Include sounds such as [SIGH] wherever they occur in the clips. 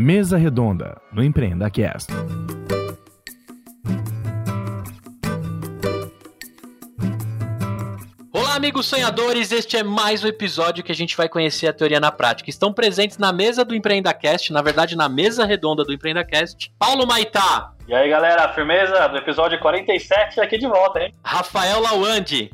Mesa Redonda, no Empreenda Cast. Olá, amigos sonhadores. Este é mais um episódio que a gente vai conhecer a teoria na prática. Estão presentes na mesa do EmpreendaCast, na verdade, na mesa redonda do EmpreendaCast, Paulo Maitá. E aí, galera, firmeza do episódio 47 aqui de volta, hein? Rafael Lawande.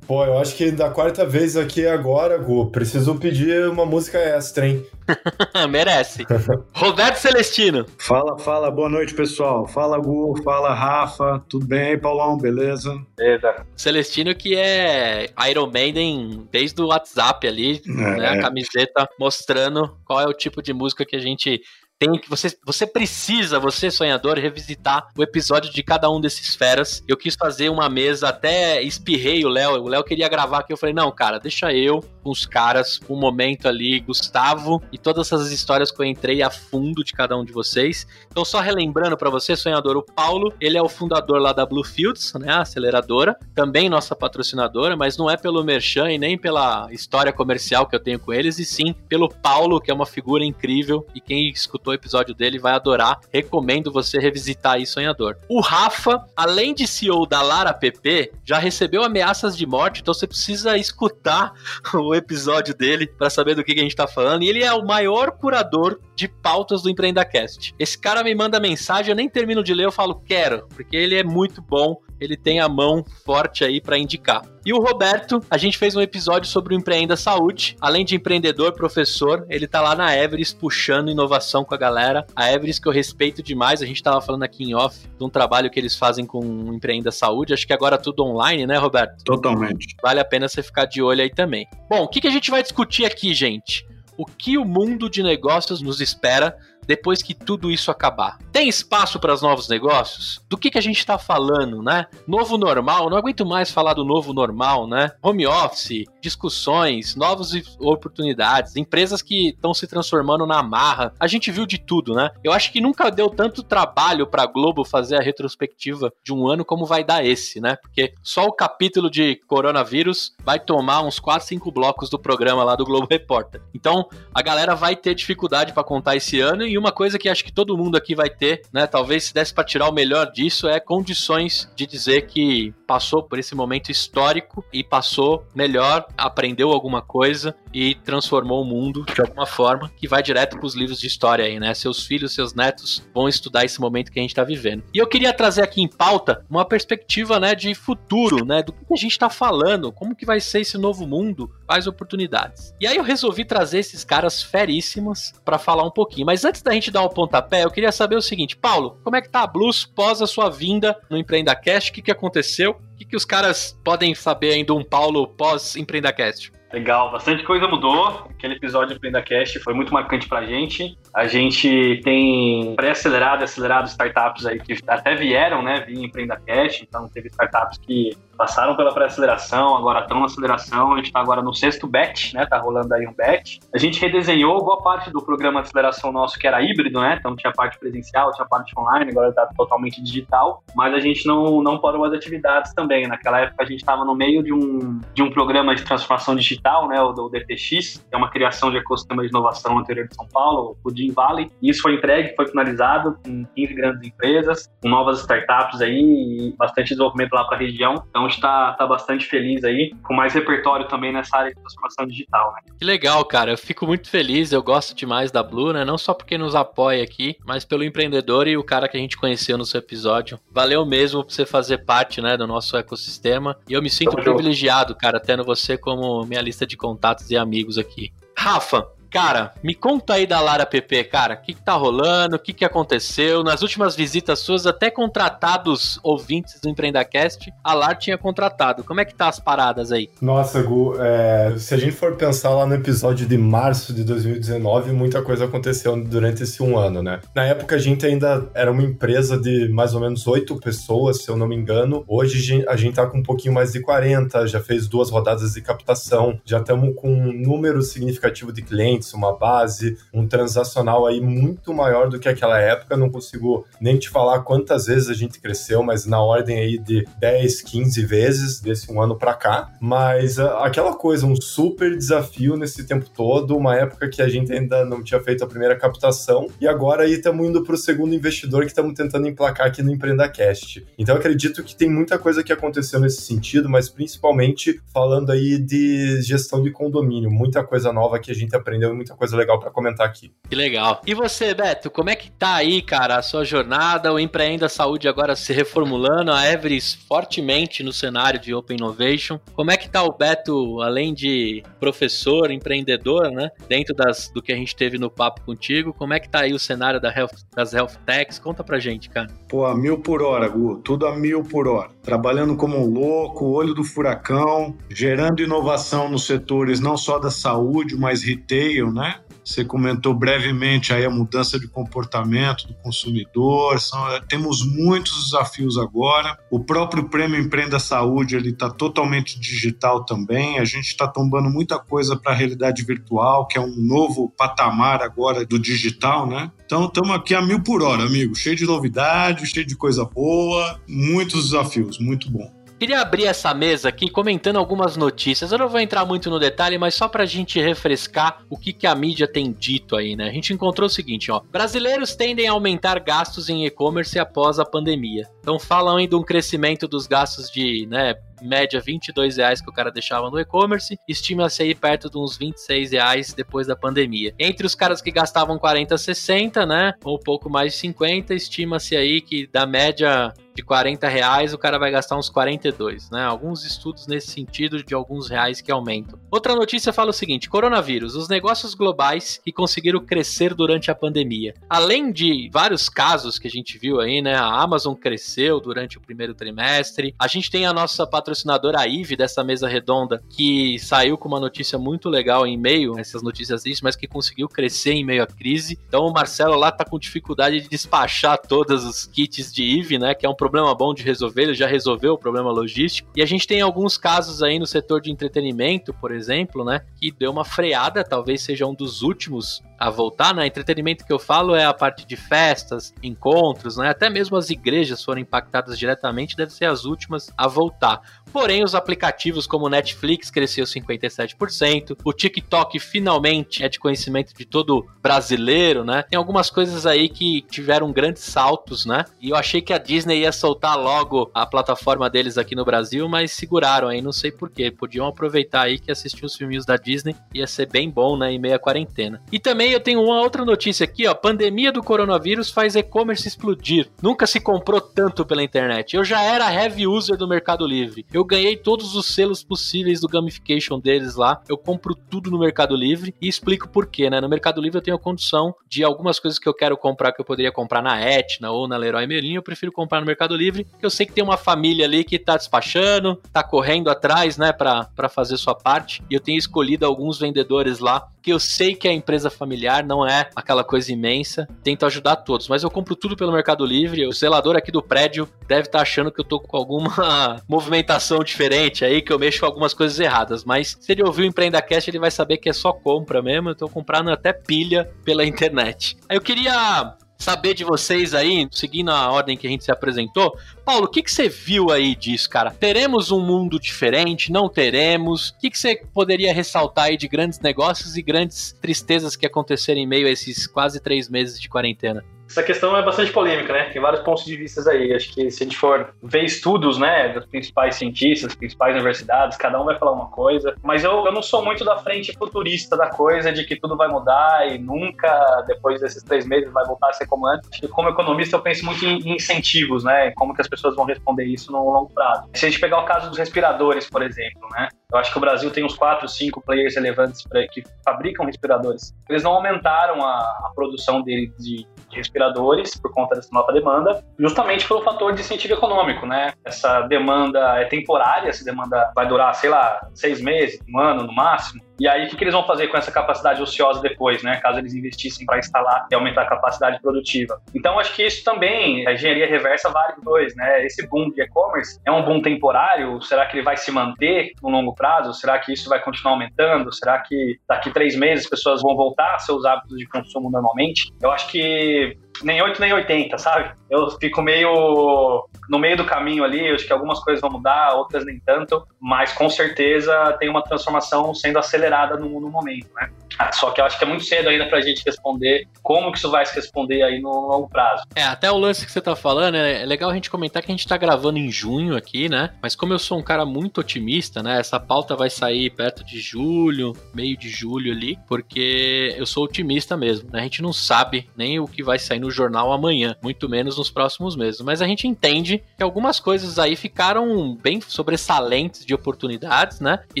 Pô, eu acho que da quarta vez aqui agora, Gu, preciso pedir uma música extra, hein? [LAUGHS] Merece. Roberto Celestino. Fala, fala, boa noite, pessoal. Fala, Gu, fala, Rafa. Tudo bem Paulão? Beleza? Beleza. Celestino que é Iron Maiden desde o WhatsApp ali, é. né, a camiseta mostrando qual é o tipo de música que a gente tem que você, você precisa, você sonhador, revisitar o episódio de cada um desses feras. Eu quis fazer uma mesa, até espirrei o Léo. O Léo queria gravar aqui. Eu falei, não, cara, deixa eu com os caras, um momento ali, Gustavo e todas essas histórias que eu entrei a fundo de cada um de vocês. Então, só relembrando para você, sonhador, o Paulo, ele é o fundador lá da Bluefields, né, a aceleradora, também nossa patrocinadora, mas não é pelo Merchan e nem pela história comercial que eu tenho com eles, e sim pelo Paulo, que é uma figura incrível e quem escutou o episódio dele vai adorar. Recomendo você revisitar aí, sonhador. O Rafa, além de CEO da Lara PP, já recebeu ameaças de morte, então você precisa escutar [LAUGHS] o episódio dele para saber do que, que a gente tá falando. E ele é o maior curador de pautas do EmpreendaCast. Esse cara me manda mensagem, eu nem termino de ler, eu falo, quero, porque ele é muito bom, ele tem a mão forte aí para indicar. E o Roberto, a gente fez um episódio sobre o Empreenda Saúde. Além de empreendedor, professor, ele tá lá na Everest puxando inovação com a galera. A Everest que eu respeito demais, a gente tava falando aqui em off de um trabalho que eles fazem com o Empreenda Saúde. Acho que agora tudo online, né, Roberto? Totalmente. Vale a pena você ficar de olho aí também. Bom, o que, que a gente vai discutir aqui, gente? O que o mundo de negócios nos espera depois que tudo isso acabar? Tem espaço para os novos negócios? Do que, que a gente está falando, né? Novo normal, não aguento mais falar do novo normal, né? Home office, discussões, novas oportunidades, empresas que estão se transformando na marra. A gente viu de tudo, né? Eu acho que nunca deu tanto trabalho para a Globo fazer a retrospectiva de um ano como vai dar esse, né? Porque só o capítulo de coronavírus vai tomar uns 4, 5 blocos do programa lá do Globo Repórter. Então, a galera vai ter dificuldade para contar esse ano e uma coisa que acho que todo mundo aqui vai ter, né? Talvez se desse para tirar o melhor disso é condições de dizer que passou por esse momento histórico e passou melhor, aprendeu alguma coisa e transformou o mundo de alguma forma, que vai direto para os livros de história aí, né? Seus filhos, seus netos vão estudar esse momento que a gente está vivendo. E eu queria trazer aqui em pauta uma perspectiva, né, de futuro, né, do que a gente está falando, como que vai ser esse novo mundo, quais oportunidades. E aí eu resolvi trazer esses caras feríssimos para falar um pouquinho. Mas antes da gente dar o um pontapé, eu queria saber o seguinte, Paulo, como é que tá a Blues pós a sua vinda no EmpreendaCast? O que, que aconteceu? O que, que os caras podem saber ainda um Paulo pós EmpreendaCast? Legal, bastante coisa mudou. Aquele episódio do PrendaCast foi muito marcante pra gente. A gente tem pré-acelerado e acelerado startups aí que até vieram, né, vir em PrendaCast. Então, teve startups que passaram pela pré-aceleração, agora estão na aceleração. A gente está agora no sexto batch, né, tá rolando aí um batch. A gente redesenhou boa parte do programa de aceleração nosso que era híbrido, né, então tinha parte presencial, tinha parte online, agora está totalmente digital. Mas a gente não, não parou as atividades também. Naquela época a gente estava no meio de um, de um programa de transformação digital né, o do DTX, que é uma criação de ecossistema de inovação no interior de São Paulo, o Jim Valley. E isso foi entregue, foi finalizado com 15 grandes empresas, com novas startups aí e bastante desenvolvimento lá para a região. Então está tá bastante feliz aí, com mais repertório também nessa área de transformação digital. Né? Que legal, cara. Eu fico muito feliz, eu gosto demais da Blue, né? Não só porque nos apoia aqui, mas pelo empreendedor e o cara que a gente conheceu no seu episódio. Valeu mesmo por você fazer parte, né, do nosso ecossistema. E eu me sinto privilegiado, junto. cara, tendo você como minha lista de contatos e amigos aqui. Rafa, Cara, me conta aí da Lara PP, cara. O que, que tá rolando? O que, que aconteceu? Nas últimas visitas suas, até contratados ouvintes do EmpreendaCast, a Lara tinha contratado. Como é que tá as paradas aí? Nossa, Gu, é, se a gente for pensar lá no episódio de março de 2019, muita coisa aconteceu durante esse um ano, né? Na época a gente ainda era uma empresa de mais ou menos oito pessoas, se eu não me engano. Hoje a gente tá com um pouquinho mais de 40, já fez duas rodadas de captação, já estamos com um número significativo de clientes clientes, uma base, um transacional aí muito maior do que aquela época. Não consigo nem te falar quantas vezes a gente cresceu, mas na ordem aí de 10, 15 vezes desse um ano para cá. Mas uh, aquela coisa, um super desafio nesse tempo todo, uma época que a gente ainda não tinha feito a primeira captação e agora aí estamos indo para o segundo investidor que estamos tentando emplacar aqui no EmpreendaCast. Então acredito que tem muita coisa que aconteceu nesse sentido, mas principalmente falando aí de gestão de condomínio, muita coisa nova que a gente aprendeu muita coisa legal para comentar aqui. Que legal. E você, Beto, como é que tá aí, cara, a sua jornada? O Empreenda Saúde agora se reformulando, a Everest fortemente no cenário de Open Innovation. Como é que tá o Beto, além de professor, empreendedor, né? Dentro das, do que a gente teve no papo contigo, como é que tá aí o cenário da health, das health techs? Conta pra gente, cara. Pô, a mil por hora, Gu. Tudo a mil por hora. Trabalhando como um louco, olho do furacão, gerando inovação nos setores não só da saúde, mas retail, né? Você comentou brevemente aí a mudança de comportamento do consumidor. São, é, temos muitos desafios agora. O próprio Prêmio Empreenda Saúde ele está totalmente digital também. A gente está tombando muita coisa para a realidade virtual, que é um novo patamar agora do digital, né? Então estamos aqui a mil por hora, amigo. Cheio de novidades, cheio de coisa boa, muitos desafios, muito bom. Queria abrir essa mesa aqui comentando algumas notícias. Eu não vou entrar muito no detalhe, mas só pra gente refrescar o que, que a mídia tem dito aí, né? A gente encontrou o seguinte, ó. Brasileiros tendem a aumentar gastos em e-commerce após a pandemia. Então falam aí de um crescimento dos gastos de, né, média 22 reais que o cara deixava no e-commerce, estima-se aí perto de uns 26 reais depois da pandemia. Entre os caras que gastavam 40, 60, né, ou um pouco mais de 50, estima-se aí que da média de 40 reais, o cara vai gastar uns 42, né? Alguns estudos nesse sentido de alguns reais que aumentam. Outra notícia fala o seguinte: coronavírus, os negócios globais que conseguiram crescer durante a pandemia. Além de vários casos que a gente viu aí, né? A Amazon cresceu durante o primeiro trimestre. A gente tem a nossa patrocinadora a IVE dessa mesa redonda que saiu com uma notícia muito legal em meio essas notícias disso, mas que conseguiu crescer em meio à crise. Então o Marcelo lá tá com dificuldade de despachar todos os kits de IVE, né? Que é um problema bom de resolver, ele já resolveu o problema logístico. E a gente tem alguns casos aí no setor de entretenimento, por exemplo, né, que deu uma freada, talvez seja um dos últimos a voltar, né? Entretenimento que eu falo é a parte de festas, encontros, né? Até mesmo as igrejas foram impactadas diretamente, devem ser as últimas a voltar. Porém, os aplicativos como Netflix cresceu 57%, o TikTok finalmente é de conhecimento de todo brasileiro, né? Tem algumas coisas aí que tiveram grandes saltos, né? E eu achei que a Disney ia soltar logo a plataforma deles aqui no Brasil, mas seguraram aí, não sei porquê. Podiam aproveitar aí que assistir os filminhos da Disney ia ser bem bom, né? Em meia quarentena. E também eu tenho uma outra notícia aqui, ó. Pandemia do coronavírus faz e-commerce explodir. Nunca se comprou tanto pela internet. Eu já era heavy user do Mercado Livre. Eu ganhei todos os selos possíveis do gamification deles lá. Eu compro tudo no Mercado Livre e explico por quê, né? No Mercado Livre eu tenho a condição de algumas coisas que eu quero comprar que eu poderia comprar na Etna ou na Leroy Merlin, eu prefiro comprar no Mercado Livre, eu sei que tem uma família ali que tá despachando, tá correndo atrás, né, para fazer sua parte. E eu tenho escolhido alguns vendedores lá que eu sei que a empresa familiar não é aquela coisa imensa, tento ajudar todos, mas eu compro tudo pelo Mercado Livre. O zelador aqui do prédio deve estar tá achando que eu tô com alguma [LAUGHS] movimentação diferente aí, que eu mexo com algumas coisas erradas, mas se ele ouvir o Empreenda Cast, ele vai saber que é só compra mesmo. Eu tô comprando até pilha pela internet. Aí eu queria saber de vocês aí, seguindo a ordem que a gente se apresentou. Paulo, o que, que você viu aí disso, cara? Teremos um mundo diferente? Não teremos? O que, que você poderia ressaltar aí de grandes negócios e grandes tristezas que aconteceram em meio a esses quase três meses de quarentena? Essa questão é bastante polêmica, né? Tem vários pontos de vista aí. Acho que se a gente for ver estudos, né, dos principais cientistas, principais universidades, cada um vai falar uma coisa. Mas eu, eu não sou muito da frente futurista da coisa, de que tudo vai mudar e nunca, depois desses três meses, vai voltar a ser como antes. E como economista, eu penso muito em incentivos, né? Como que as pessoas vão responder isso no longo prazo. Se a gente pegar o caso dos respiradores, por exemplo, né? Eu acho que o Brasil tem uns quatro, cinco players relevantes que fabricam respiradores. Eles não aumentaram a, a produção dele de de respiradores por conta dessa nova demanda, justamente pelo fator de incentivo econômico, né? Essa demanda é temporária, essa demanda vai durar, sei lá, seis meses, um ano no máximo. E aí, o que, eles vão fazer com essa capacidade ociosa depois, né? Caso eles investissem para instalar e aumentar a capacidade produtiva. Então, acho que isso também, a engenharia reversa vale dois, né? Esse boom de e-commerce é um boom temporário? Será que ele vai se manter no longo prazo? Será que isso vai continuar aumentando? Será que daqui três meses as pessoas vão voltar a seus hábitos de consumo normalmente? Eu acho que nem 8 nem 80, sabe? Eu fico meio no meio do caminho ali, eu acho que algumas coisas vão mudar, outras nem tanto, mas com certeza tem uma transformação sendo acelerada no, no momento, né? Só que eu acho que é muito cedo ainda pra gente responder como que isso vai se responder aí no longo prazo. É, até o lance que você tá falando, é legal a gente comentar que a gente tá gravando em junho aqui, né? Mas como eu sou um cara muito otimista, né? Essa pauta vai sair perto de julho, meio de julho ali, porque eu sou otimista mesmo, né? A gente não sabe nem o que vai sair no jornal amanhã, muito menos nos próximos meses. Mas a gente entende que algumas coisas aí ficaram bem sobressalentes de oportunidades, né? E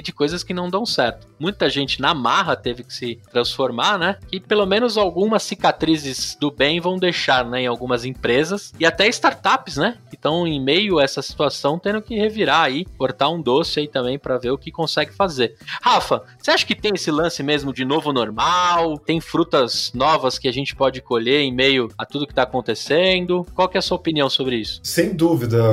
de coisas que não dão certo. Muita gente na marra teve que se transformar, né? E pelo menos algumas cicatrizes do bem vão deixar, né? Em algumas empresas e até startups, né? Que estão em meio a essa situação tendo que revirar aí, cortar um doce aí também para ver o que consegue fazer. Rafa, você acha que tem esse lance mesmo de novo normal? Tem frutas novas que a gente pode colher em meio a tudo que tá acontecendo? Qual que é a sua opinião sobre isso? Sem dúvida,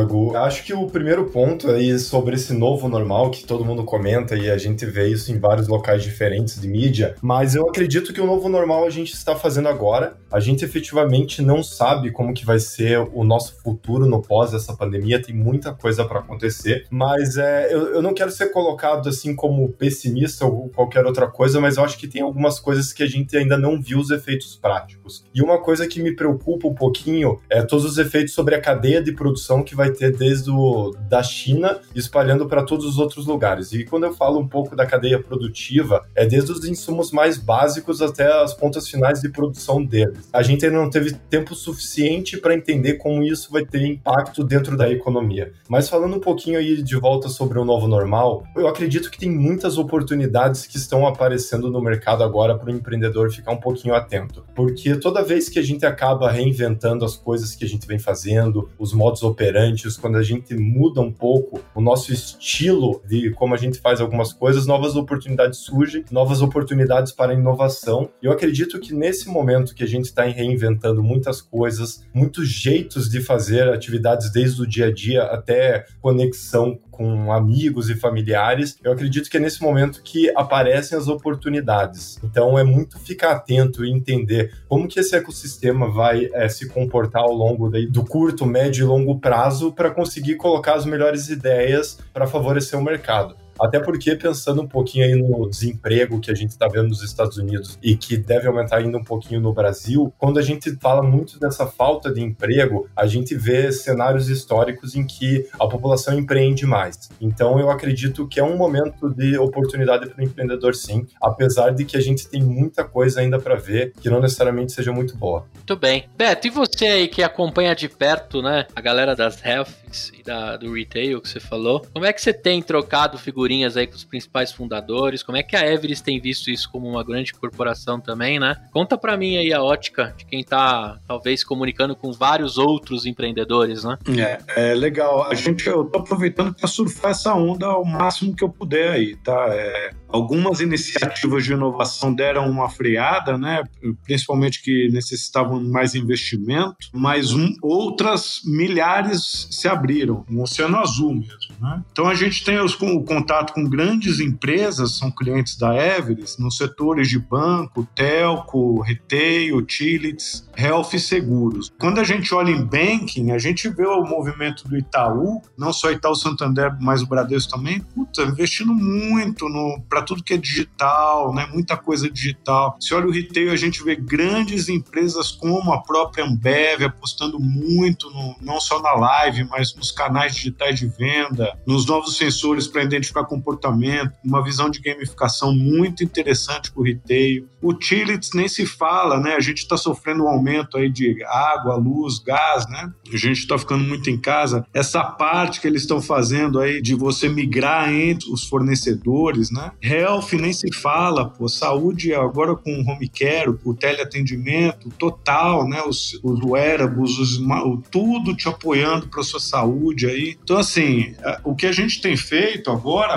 Gu. Acho que o primeiro ponto aí sobre esse novo normal que todo mundo comenta e a gente vê isso em vários locais diferentes de mídia, mas eu acredito que o novo normal a gente está fazendo agora. A gente efetivamente não sabe como que vai ser o nosso futuro no pós essa pandemia, tem muita coisa para acontecer, mas é, eu, eu não quero ser colocado assim como pessimista ou qualquer outra coisa, mas eu acho que tem algumas coisas que a gente ainda não viu os efeitos práticos. E uma coisa que me preocupa um pouquinho é todos os efeitos sobre a cadeia de produção que vai ter desde o, da China espalhando para todos os outros lugares. E quando eu falo um pouco da cadeia produtiva, é desde os insumos mais básicos até as pontas finais de produção deles. A gente ainda não teve tempo suficiente para entender como isso vai ter impacto dentro da economia. Mas falando um pouquinho aí de volta sobre o novo normal, eu acredito que tem muitas oportunidades que estão aparecendo no mercado agora para o empreendedor ficar um pouquinho atento. Porque toda vez que a gente acaba reinventando as coisas que a gente vem fazendo, os modos operantes, quando a gente muda um pouco o nosso estilo de como a gente faz algumas coisas, novas oportunidades surgem, novas oportunidades para inovação. E eu acredito que nesse momento que a gente está reinventando muitas coisas, muitos jeitos de fazer atividades desde o dia a dia até conexão com amigos e familiares, eu acredito que é nesse momento que aparecem as oportunidades. Então é muito ficar atento e entender como que esse ecossistema vai é, se comportar ao longo daí, do curto, médio e longo prazo para conseguir colocar as melhores ideias para favorecer o mercado. Até porque, pensando um pouquinho aí no desemprego que a gente está vendo nos Estados Unidos e que deve aumentar ainda um pouquinho no Brasil, quando a gente fala muito dessa falta de emprego, a gente vê cenários históricos em que a população empreende mais. Então, eu acredito que é um momento de oportunidade para o empreendedor, sim, apesar de que a gente tem muita coisa ainda para ver que não necessariamente seja muito boa. Muito bem. Beto, e você aí que acompanha de perto, né, a galera das healths e da, do retail que você falou, como é que você tem trocado figurinhas figurinhas aí com os principais fundadores? Como é que a Everest tem visto isso como uma grande corporação também, né? Conta para mim aí a ótica de quem tá talvez comunicando com vários outros empreendedores, né? É, é legal. A gente, eu tô aproveitando para surfar essa onda ao máximo que eu puder aí, tá? É, algumas iniciativas de inovação deram uma freada, né? Principalmente que necessitavam mais investimento, mas um, outras milhares se abriram, um oceano azul mesmo, né? Então a gente tem os, o contato contato com grandes empresas, são clientes da Everest, nos setores de banco, telco, retail, utilities, health e seguros. Quando a gente olha em banking, a gente vê o movimento do Itaú, não só Itaú Santander, mas o Bradesco também, puta, investindo muito para tudo que é digital, né? muita coisa digital. Se olha o retail, a gente vê grandes empresas como a própria Ambev apostando muito, no, não só na live, mas nos canais digitais de venda, nos novos sensores para identificar comportamento, uma visão de gamificação muito interessante para o retail. Utilities nem se fala, né? A gente está sofrendo um aumento aí de água, luz, gás, né? A gente está ficando muito em casa. Essa parte que eles estão fazendo aí de você migrar entre os fornecedores, né? Health nem se fala, pô. Saúde agora com o home care, o teleatendimento total, né? Os, os wearables, os, tudo te apoiando para sua saúde aí. Então, assim, o que a gente tem feito agora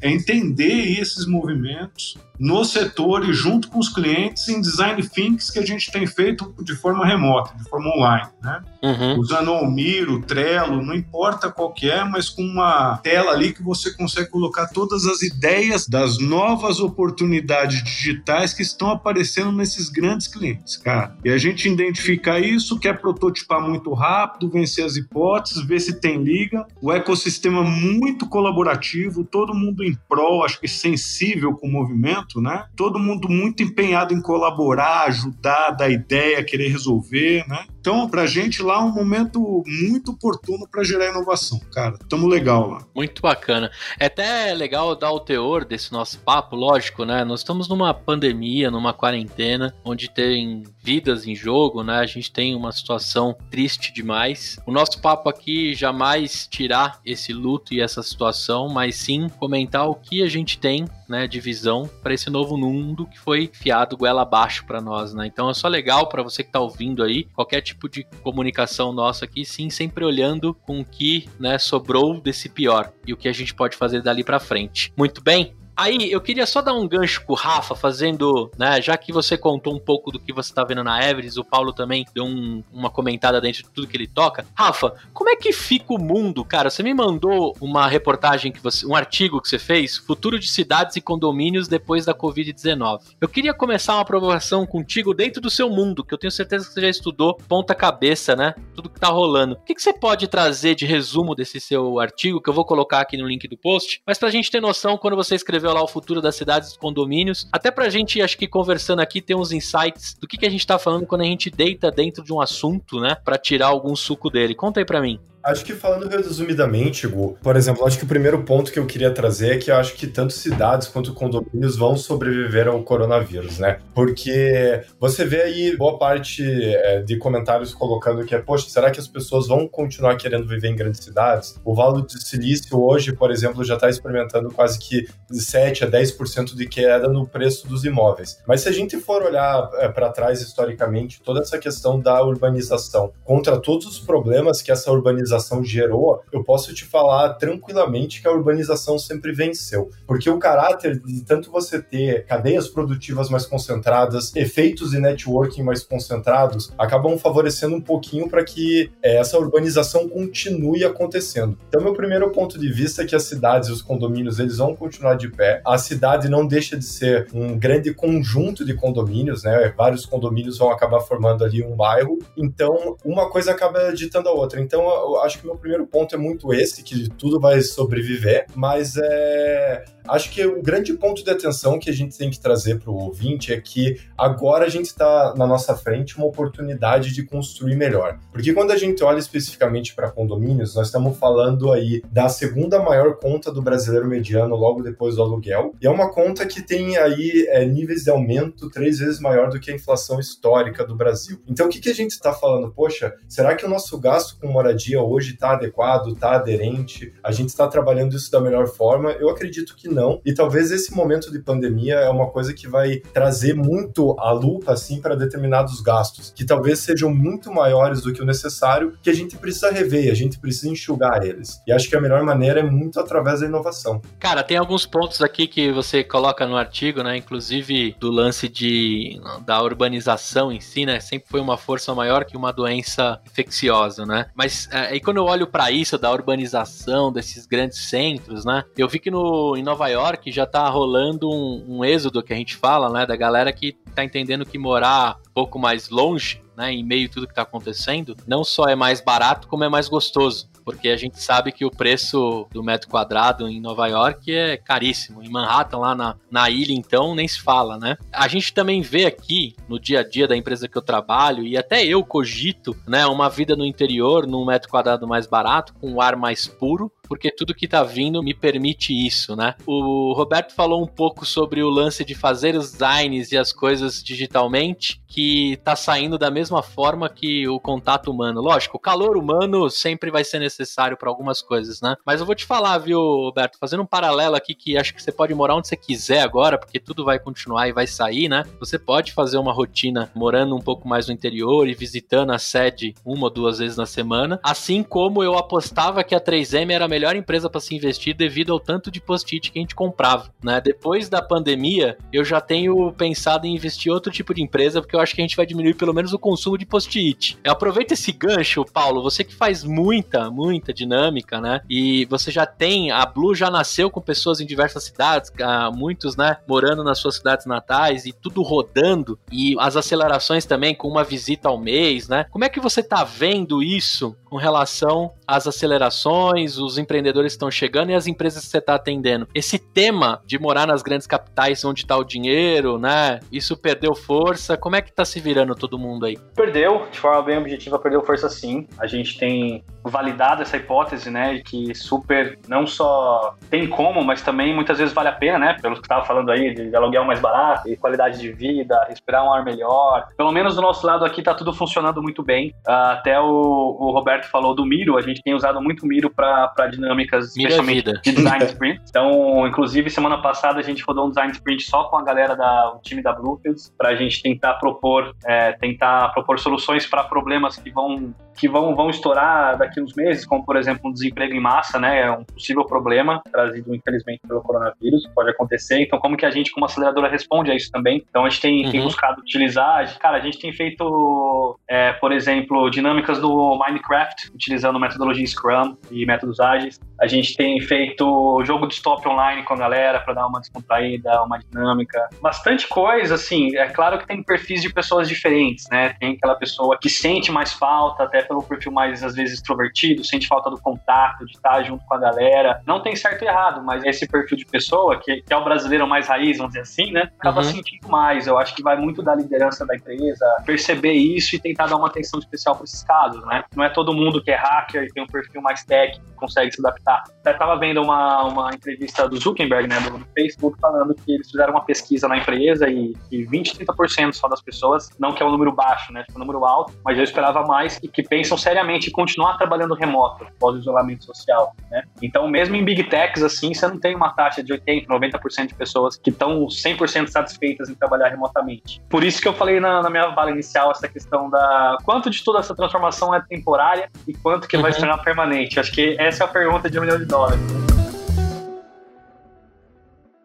é entender esses movimentos no setor e junto com os clientes em design thinks que a gente tem feito de forma remota, de forma online, né? Uhum. Usando o Miro, Trello, não importa qual que é, mas com uma tela ali que você consegue colocar todas as ideias das novas oportunidades digitais que estão aparecendo nesses grandes clientes, cara. E a gente identifica isso, quer prototipar muito rápido, vencer as hipóteses, ver se tem liga. O ecossistema muito colaborativo, todo mundo em prol, acho que sensível com o movimento né? Todo mundo muito empenhado em colaborar, ajudar, dar ideia, querer resolver, né? Então, para a gente lá é um momento muito oportuno para gerar inovação, cara. Tamo legal lá. Muito bacana. É até legal dar o teor desse nosso papo, lógico, né? Nós estamos numa pandemia, numa quarentena, onde tem vidas em jogo, né? A gente tem uma situação triste demais. O nosso papo aqui jamais tirar esse luto e essa situação, mas sim comentar o que a gente tem, né, de visão para esse novo mundo que foi fiado goela abaixo para nós, né? Então é só legal para você que está ouvindo aí, qualquer tipo de comunicação nossa aqui, sim, sempre olhando com o que né, sobrou desse pior e o que a gente pode fazer dali para frente. Muito bem? Aí, eu queria só dar um gancho com o Rafa, fazendo, né, já que você contou um pouco do que você tá vendo na Everest, o Paulo também deu um, uma comentada dentro de tudo que ele toca. Rafa, como é que fica o mundo, cara? Você me mandou uma reportagem que você, um artigo que você fez, Futuro de cidades e condomínios depois da Covid-19. Eu queria começar uma provocação contigo dentro do seu mundo, que eu tenho certeza que você já estudou ponta cabeça, né? Tudo que tá rolando. O que, que você pode trazer de resumo desse seu artigo, que eu vou colocar aqui no link do post, mas pra gente ter noção quando você escreveu escreveu lá o futuro das cidades e condomínios. Até pra gente, acho que conversando aqui, ter uns insights do que, que a gente tá falando quando a gente deita dentro de um assunto, né? Pra tirar algum suco dele. Conta aí pra mim. Acho que falando resumidamente, Gu, por exemplo, acho que o primeiro ponto que eu queria trazer é que eu acho que tanto cidades quanto condomínios vão sobreviver ao coronavírus, né? Porque você vê aí boa parte é, de comentários colocando que é, poxa, será que as pessoas vão continuar querendo viver em grandes cidades? O Vale do Silício hoje, por exemplo, já está experimentando quase que 7 a 10% de queda no preço dos imóveis. Mas se a gente for olhar é, para trás historicamente, toda essa questão da urbanização, contra todos os problemas que essa urbanização urbanização gerou, eu posso te falar tranquilamente que a urbanização sempre venceu. Porque o caráter de tanto você ter cadeias produtivas mais concentradas, efeitos de networking mais concentrados, acabam favorecendo um pouquinho para que é, essa urbanização continue acontecendo. Então, meu primeiro ponto de vista é que as cidades e os condomínios eles vão continuar de pé. A cidade não deixa de ser um grande conjunto de condomínios, né? Vários condomínios vão acabar formando ali um bairro. Então, uma coisa acaba ditando a outra. Então, acho que o meu primeiro ponto é muito esse, que tudo vai sobreviver, mas é Acho que o grande ponto de atenção que a gente tem que trazer para o ouvinte é que agora a gente está na nossa frente uma oportunidade de construir melhor. Porque quando a gente olha especificamente para condomínios, nós estamos falando aí da segunda maior conta do brasileiro mediano logo depois do aluguel. E é uma conta que tem aí é, níveis de aumento três vezes maior do que a inflação histórica do Brasil. Então o que, que a gente está falando? Poxa, será que o nosso gasto com moradia hoje está adequado, está aderente? A gente está trabalhando isso da melhor forma? Eu acredito que não. E talvez esse momento de pandemia é uma coisa que vai trazer muito a lupa assim para determinados gastos, que talvez sejam muito maiores do que o necessário, que a gente precisa rever, a gente precisa enxugar eles. E acho que a melhor maneira é muito através da inovação. Cara, tem alguns pontos aqui que você coloca no artigo, né? Inclusive do lance de da urbanização em si, né? Sempre foi uma força maior que uma doença infecciosa, né? Mas é, aí quando eu olho para isso da urbanização desses grandes centros, né? Eu vi que no em Nova York já tá rolando um, um, êxodo que a gente fala, né? Da galera que tá entendendo que morar um pouco mais longe, né, em meio a tudo que tá acontecendo, não só é mais barato, como é mais gostoso porque a gente sabe que o preço do metro quadrado em Nova York é caríssimo. Em Manhattan, lá na, na ilha, então, nem se fala, né? A gente também vê aqui, no dia a dia da empresa que eu trabalho, e até eu cogito, né, uma vida no interior, num metro quadrado mais barato, com um ar mais puro, porque tudo que tá vindo me permite isso, né? O Roberto falou um pouco sobre o lance de fazer os designs e as coisas digitalmente, que tá saindo da mesma forma que o contato humano. Lógico, o calor humano sempre vai ser necessário para algumas coisas, né? Mas eu vou te falar, viu, Roberto, fazendo um paralelo aqui que acho que você pode morar onde você quiser agora, porque tudo vai continuar e vai sair, né? Você pode fazer uma rotina morando um pouco mais no interior e visitando a sede uma ou duas vezes na semana, assim como eu apostava que a 3M era a melhor empresa para se investir devido ao tanto de post-it que a gente comprava, né? Depois da pandemia, eu já tenho pensado em investir em outro tipo de empresa, porque eu acho que a gente vai diminuir pelo menos o consumo de post-it. Aproveita esse gancho, Paulo, você que faz muita dinâmica, né? E você já tem, a Blue já nasceu com pessoas em diversas cidades, muitos, né, morando nas suas cidades natais e tudo rodando, e as acelerações também com uma visita ao mês, né? Como é que você tá vendo isso com relação às acelerações, os empreendedores estão chegando e as empresas que você está atendendo? Esse tema de morar nas grandes capitais onde está o dinheiro, né? Isso perdeu força. Como é que tá se virando todo mundo aí? Perdeu, de forma bem objetiva, perdeu força sim. A gente tem validado essa hipótese, né, que super não só tem como, mas também muitas vezes vale a pena, né, pelo que estava falando aí, de aluguel mais barato, e qualidade de vida, respirar um ar melhor. Pelo menos do nosso lado aqui tá tudo funcionando muito bem. Uh, até o, o, Roberto falou do Miro, a gente tem usado muito Miro para dinâmicas, Miro é especialmente de design [LAUGHS] sprint. então, inclusive, semana passada a gente rodou um design sprint só com a galera da time da Bluefields, para a gente tentar propor, é, tentar propor soluções para problemas que vão que vão, vão estourar daqui uns meses, como por exemplo um desemprego em massa, né? É um possível problema trazido infelizmente pelo coronavírus, pode acontecer. Então, como que a gente, como aceleradora, responde a isso também? Então, a gente tem, uhum. tem buscado utilizar, cara, a gente tem feito, é, por exemplo, dinâmicas do Minecraft, utilizando metodologia Scrum e métodos ágeis. A gente tem feito jogo de stop online com a galera para dar uma descontraída, uma dinâmica. Bastante coisa, assim. É claro que tem perfis de pessoas diferentes, né? Tem aquela pessoa que sente mais falta, até pelo perfil mais, às vezes, extrovertido, sente falta do contato, de estar junto com a galera. Não tem certo e errado, mas esse perfil de pessoa, que, que é o brasileiro mais raiz, vamos dizer assim, né? Acaba uhum. sentindo mais. Eu acho que vai muito da liderança da empresa, perceber isso e tentar dar uma atenção especial para esses casos, né? Não é todo mundo que é hacker e tem um perfil mais técnico, consegue se adaptar. Eu tava vendo uma, uma entrevista do Zuckerberg, né, do, Facebook, falando que eles fizeram uma pesquisa na empresa e, e 20, 30% só das pessoas, não que é um número baixo, né, tipo um número alto, mas eu esperava mais e que pensam seriamente em continuar trabalhando remoto após o isolamento social, né? Então, mesmo em big techs, assim, você não tem uma taxa de 80, 90% de pessoas que estão 100% satisfeitas em trabalhar remotamente. Por isso que eu falei na, na, minha fala inicial essa questão da quanto de toda essa transformação é temporária e quanto que uhum. vai se tornar permanente. Acho que essa é a pergunta de um milhão de dólares.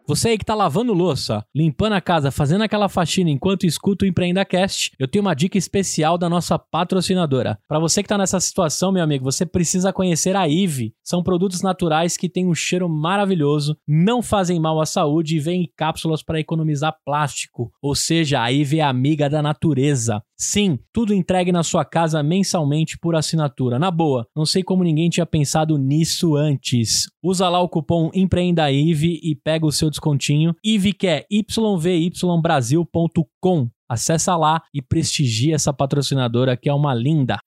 Você aí que tá lavando louça, limpando a casa, fazendo aquela faxina enquanto escuta o Empreenda Cast, eu tenho uma dica especial da nossa patrocinadora. Para você que tá nessa situação, meu amigo, você precisa conhecer a IVE. São produtos naturais que têm um cheiro maravilhoso, não fazem mal à saúde e vêm em cápsulas para economizar plástico. Ou seja, a IVE é amiga da natureza. Sim, tudo entregue na sua casa mensalmente por assinatura. Na boa, não sei como ninguém tinha pensado nisso antes. Usa lá o cupom EMPREENDAIVE e pega o seu descontinho. IVE que é yvybrasil.com. Acessa lá e prestigie essa patrocinadora que é uma linda.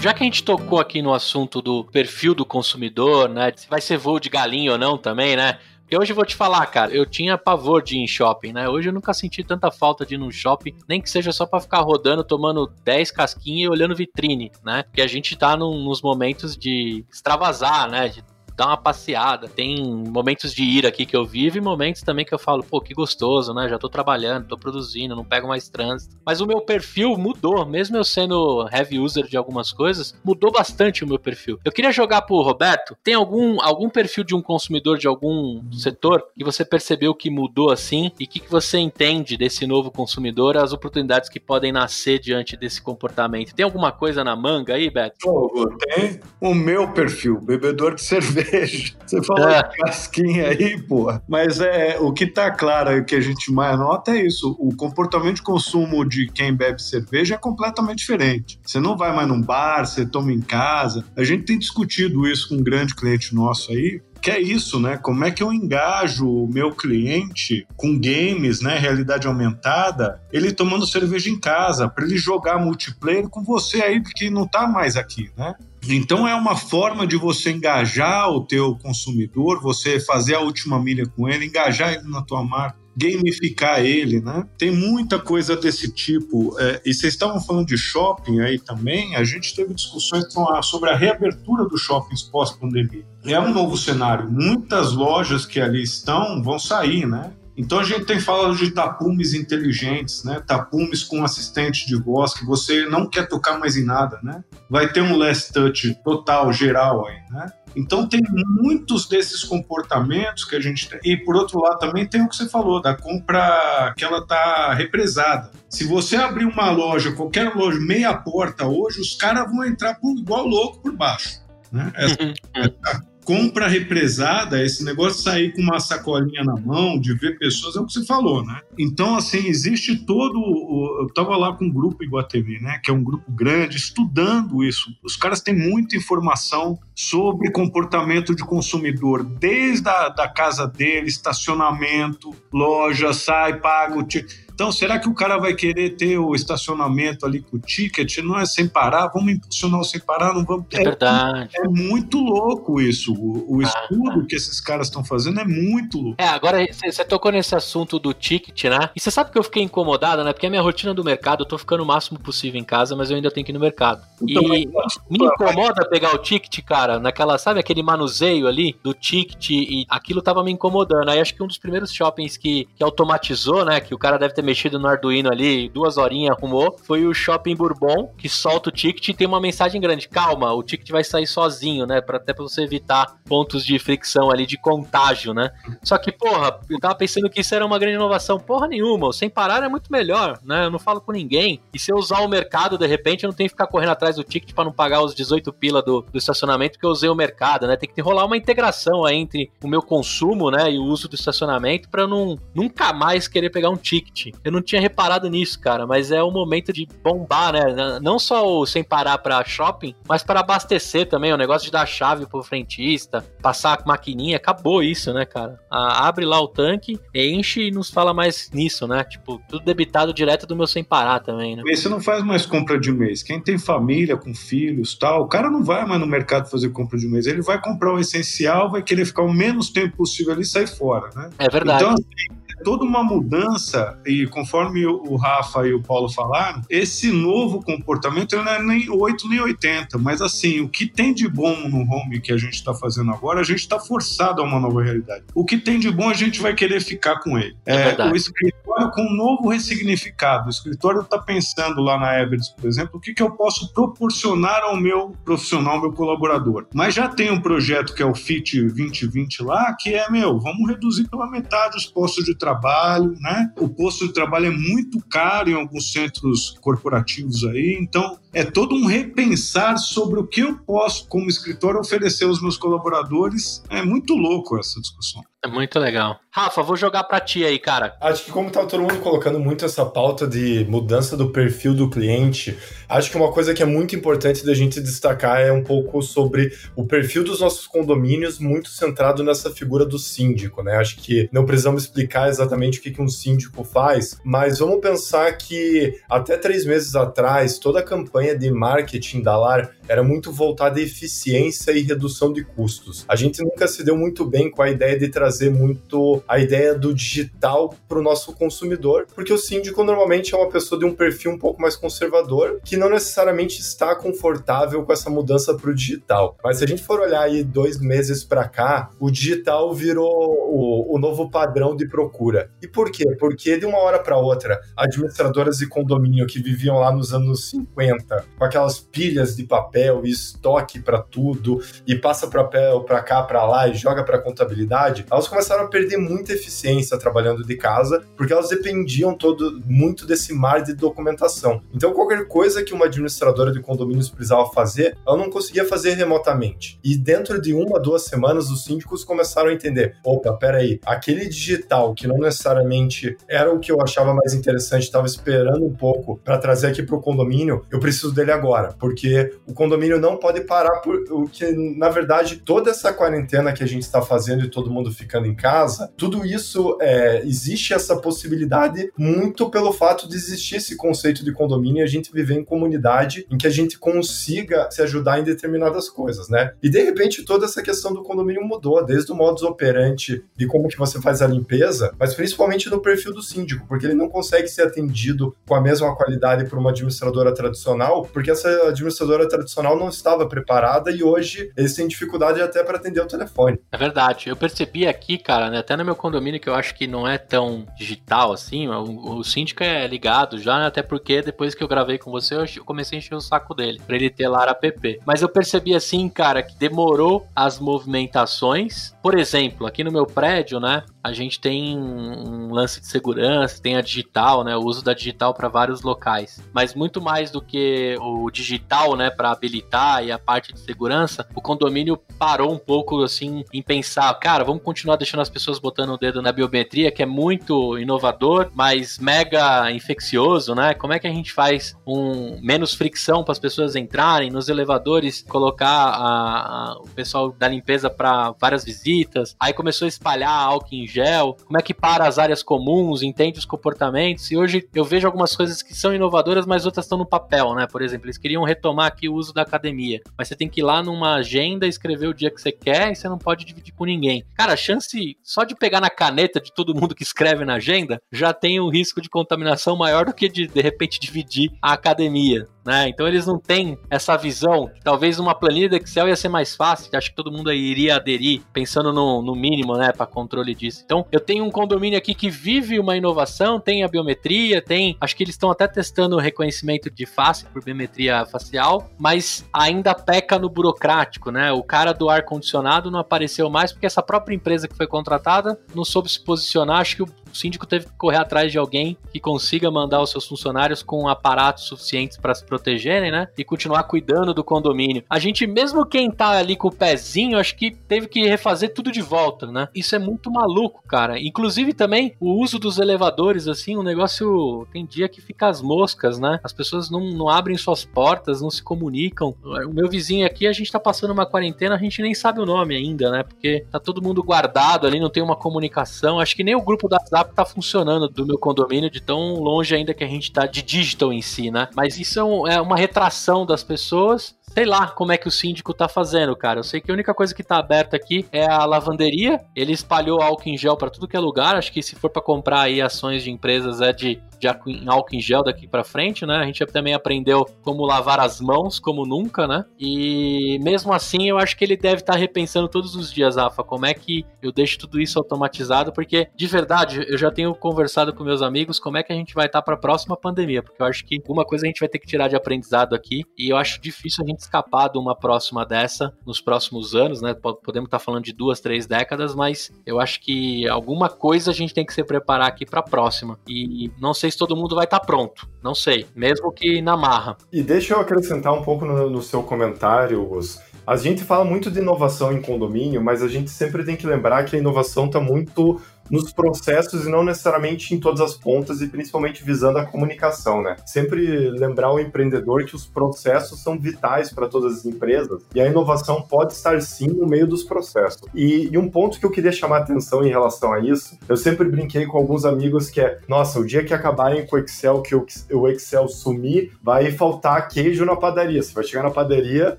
Já que a gente tocou aqui no assunto do perfil do consumidor, né? Se vai ser voo de galinha ou não também, né? Porque hoje eu vou te falar, cara, eu tinha pavor de ir em shopping, né? Hoje eu nunca senti tanta falta de ir num shopping, nem que seja só para ficar rodando, tomando 10 casquinhas e olhando vitrine, né? Porque a gente tá num, nos momentos de extravasar, né? De dar uma passeada. Tem momentos de ira aqui que eu vivo e momentos também que eu falo, pô, que gostoso, né? Já tô trabalhando, tô produzindo, não pego mais trânsito. Mas o meu perfil mudou, mesmo eu sendo heavy user de algumas coisas, mudou bastante o meu perfil. Eu queria jogar pro Roberto, tem algum, algum perfil de um consumidor de algum setor que você percebeu que mudou assim e o que, que você entende desse novo consumidor, as oportunidades que podem nascer diante desse comportamento? Tem alguma coisa na manga aí, Beto? Pô, tem o meu perfil, bebedor de cerveja. Cerveja. Você falou É. de casquinha aí, porra. Mas é, o que tá claro e o que a gente mais nota é isso. O comportamento de consumo de quem bebe cerveja é completamente diferente. Você não vai mais num bar, você toma em casa. A gente tem discutido isso com um grande cliente nosso aí, que é isso, né? Como é que eu engajo o meu cliente com games, né? Realidade aumentada, ele tomando cerveja em casa, para ele jogar multiplayer com você aí que não tá mais aqui, né? Então é uma forma de você engajar o teu consumidor, você fazer a última milha com ele, engajar ele na tua marca, gamificar ele, né? Tem muita coisa desse tipo. É, e vocês estavam falando de shopping aí também, a gente teve discussões sobre a reabertura dos shoppings pós-pandemia. É um novo cenário. Muitas lojas que ali estão vão sair, né? Então a gente tem falado de tapumes inteligentes, né? Tapumes com assistente de voz que você não quer tocar mais em nada, né? Vai ter um last touch total, geral aí, né? Então tem muitos desses comportamentos que a gente tem. E por outro lado também tem o que você falou da compra que ela tá represada. Se você abrir uma loja, qualquer loja meia porta hoje, os caras vão entrar por, igual louco por baixo, né? Essa, [LAUGHS] essa compra represada, esse negócio de sair com uma sacolinha na mão, de ver pessoas, é o que você falou, né? Então, assim, existe todo. O, eu estava lá com um grupo Iguatemi, né? Que é um grupo grande, estudando isso. Os caras têm muita informação sobre comportamento de consumidor, desde a da casa dele, estacionamento, loja, sai, paga o ticket. Então, será que o cara vai querer ter o estacionamento ali com o ticket? Não é sem parar? Vamos impulsionar o sem parar? Não vamos. É verdade. É, é muito louco isso. O, o estudo ah, que esses caras estão fazendo é muito louco. É, agora você tocou nesse assunto do ticket, né? E você sabe que eu fiquei incomodado, né? Porque a minha rotina do mercado, eu tô ficando o máximo possível em casa, mas eu ainda tenho que ir no mercado. Então, e me incomoda pegar o ticket, cara, naquela, sabe, aquele manuseio ali do ticket e aquilo tava me incomodando. Aí acho que um dos primeiros shoppings que, que automatizou, né? Que o cara deve ter mexido no Arduino ali, duas horinhas arrumou, foi o Shopping Bourbon, que solta o ticket e tem uma mensagem grande. Calma, o ticket vai sair sozinho, né? Pra, até pra você evitar pontos de fricção ali, de contágio, né? Só que, porra, eu tava pensando que isso era uma grande inovação. Porra nenhuma, o sem parar é muito melhor, né? Eu não falo com ninguém. E se eu usar o mercado, de repente, eu não tenho que ficar correndo atrás do ticket para não pagar os 18 pila do, do estacionamento, porque eu usei o mercado, né? Tem que rolar uma integração aí entre o meu consumo, né? E o uso do estacionamento para não, nunca mais querer pegar um ticket. Eu não tinha reparado nisso, cara, mas é o momento de bombar, né? Não só o sem parar para shopping, mas para abastecer também. O negócio de dar chave pro frentista, passar a maquininha, acabou isso, né, cara? A, abre lá o tanque, enche e nos fala mais nisso, né? Tipo, tudo debitado direto do meu sem parar também, né? E você não faz mais compra de mês. Quem tem família com filhos tal, o cara não vai mais no mercado fazer compra de mês. Ele vai comprar o essencial, vai querer ficar o menos tempo possível ali e sair fora, né? É verdade. Então, assim, toda uma mudança, e conforme o Rafa e o Paulo falaram, esse novo comportamento não é nem 8 nem 80, mas assim, o que tem de bom no home que a gente está fazendo agora, a gente está forçado a uma nova realidade. O que tem de bom, a gente vai querer ficar com ele. É é, o escritório com um novo ressignificado. O escritório está pensando lá na Everest, por exemplo, o que, que eu posso proporcionar ao meu profissional, ao meu colaborador. Mas já tem um projeto que é o FIT 2020 lá, que é, meu, vamos reduzir pela metade os postos de trabalho, né? O posto de trabalho é muito caro em alguns centros corporativos aí, então é todo um repensar sobre o que eu posso, como escritório, oferecer aos meus colaboradores. É muito louco essa discussão. É muito legal. Rafa, vou jogar pra ti aí, cara. Acho que como tá todo mundo colocando muito essa pauta de mudança do perfil do cliente, acho que uma coisa que é muito importante da gente destacar é um pouco sobre o perfil dos nossos condomínios, muito centrado nessa figura do síndico, né? Acho que não precisamos explicar exatamente o que, que um síndico faz, mas vamos pensar que até três meses atrás, toda a campanha de marketing da LAR era muito voltada à eficiência e redução de custos. A gente nunca se deu muito bem com a ideia de trazer muito a ideia do digital para o nosso consumidor, porque o síndico normalmente é uma pessoa de um perfil um pouco mais conservador, que não necessariamente está confortável com essa mudança para o digital. Mas se a gente for olhar aí dois meses para cá, o digital virou o, o novo padrão de procura. E por quê? Porque de uma hora para outra, administradoras de condomínio que viviam lá nos anos 50 planta, com aquelas pilhas de papel e estoque para tudo, e passa papel para cá, para lá e joga para contabilidade, elas começaram a perder muita eficiência trabalhando de casa, porque elas dependiam todo muito desse mar de documentação. Então, qualquer coisa que uma administradora de condomínios precisava fazer, ela não conseguia fazer remotamente. E dentro de uma, duas semanas, os síndicos começaram a entender: opa, peraí, aquele digital que não necessariamente era o que eu achava mais interessante, estava esperando um pouco para trazer aqui para o condomínio, eu preciso dele agora, porque o condomínio não pode parar por o que, na verdade, toda essa quarentena que a gente está fazendo e todo mundo ficando em casa, tudo isso é, existe essa possibilidade muito pelo fato de existir esse conceito de condomínio e a gente viver em comunidade em que a gente consiga se ajudar em determinadas coisas, né? E de repente toda essa questão do condomínio mudou, desde o modus operandi de como que você faz a limpeza, mas principalmente no perfil do síndico, porque ele não consegue ser atendido com a mesma qualidade por uma administradora tradicional, porque essa administradora tradicional não estava preparada e hoje eles têm dificuldade até para atender o telefone. É verdade. Eu percebi cara, né, até no meu condomínio que eu acho que não é tão digital assim, o, o síndico é ligado já, né, até porque depois que eu gravei com você, eu comecei a encher o saco dele, para ele ter lá a app. Mas eu percebi assim, cara, que demorou as movimentações. Por exemplo, aqui no meu prédio, né, a gente tem um lance de segurança, tem a digital, né, o uso da digital para vários locais. Mas muito mais do que o digital, né, para habilitar e a parte de segurança, o condomínio parou um pouco assim em pensar, cara, vamos continuar deixando as pessoas botando o dedo na biometria, que é muito inovador, mas mega infeccioso, né? Como é que a gente faz um menos fricção para as pessoas entrarem nos elevadores, colocar a, a, o pessoal da limpeza para várias visitas? Aí começou a espalhar álcool em gel. Como é que para as áreas comuns, entende os comportamentos? E hoje eu vejo algumas coisas que são inovadoras, mas outras estão no papel, né? Por exemplo, eles queriam retomar aqui o uso da academia, mas você tem que ir lá numa agenda, escrever o dia que você quer e você não pode dividir com ninguém. Cara, a chance só de pegar na caneta de todo mundo que escreve na agenda já tem um risco de contaminação maior do que de de repente dividir a academia. Né? Então eles não têm essa visão. Talvez uma planilha do Excel ia ser mais fácil. Acho que todo mundo iria aderir, pensando no, no mínimo, né, para controle disso. Então eu tenho um condomínio aqui que vive uma inovação, tem a biometria, tem. Acho que eles estão até testando o reconhecimento de face por biometria facial, mas ainda peca no burocrático, né? O cara do ar condicionado não apareceu mais porque essa própria empresa que foi contratada não soube se posicionar. Acho que o síndico teve que correr atrás de alguém que consiga mandar os seus funcionários com aparatos suficientes para se protegerem, né? E continuar cuidando do condomínio. A gente, mesmo quem tá ali com o pezinho, acho que teve que refazer tudo de volta, né? Isso é muito maluco, cara. Inclusive também o uso dos elevadores, assim, um negócio. Tem dia que fica as moscas, né? As pessoas não, não abrem suas portas, não se comunicam. O meu vizinho aqui, a gente tá passando uma quarentena, a gente nem sabe o nome ainda, né? Porque tá todo mundo guardado ali, não tem uma comunicação. Acho que nem o grupo da WhatsApp tá funcionando do meu condomínio de tão longe ainda que a gente tá de digital em si, né? Mas isso é, um, é uma retração das pessoas sei lá como é que o síndico tá fazendo, cara. Eu sei que a única coisa que tá aberta aqui é a lavanderia. Ele espalhou álcool em gel para tudo que é lugar. Acho que se for para comprar aí ações de empresas é de de álcool em gel daqui para frente, né? A gente também aprendeu como lavar as mãos como nunca, né? E mesmo assim, eu acho que ele deve estar tá repensando todos os dias, Rafa, como é que eu deixo tudo isso automatizado, porque de verdade, eu já tenho conversado com meus amigos como é que a gente vai estar tá para a próxima pandemia, porque eu acho que alguma coisa a gente vai ter que tirar de aprendizado aqui, e eu acho difícil a gente escapar de uma próxima dessa nos próximos anos, né? Podemos estar tá falando de duas, três décadas, mas eu acho que alguma coisa a gente tem que se preparar aqui para a próxima. E não sei sei se todo mundo vai estar tá pronto. Não sei. Mesmo que na marra. E deixa eu acrescentar um pouco no, no seu comentário, Gus. A gente fala muito de inovação em condomínio, mas a gente sempre tem que lembrar que a inovação está muito nos processos e não necessariamente em todas as pontas e principalmente visando a comunicação, né? Sempre lembrar o empreendedor que os processos são vitais para todas as empresas e a inovação pode estar sim no meio dos processos. E, e um ponto que eu queria chamar a atenção em relação a isso, eu sempre brinquei com alguns amigos que é, nossa, o dia que acabarem com o Excel, que o Excel sumir, vai faltar queijo na padaria. Você vai chegar na padaria,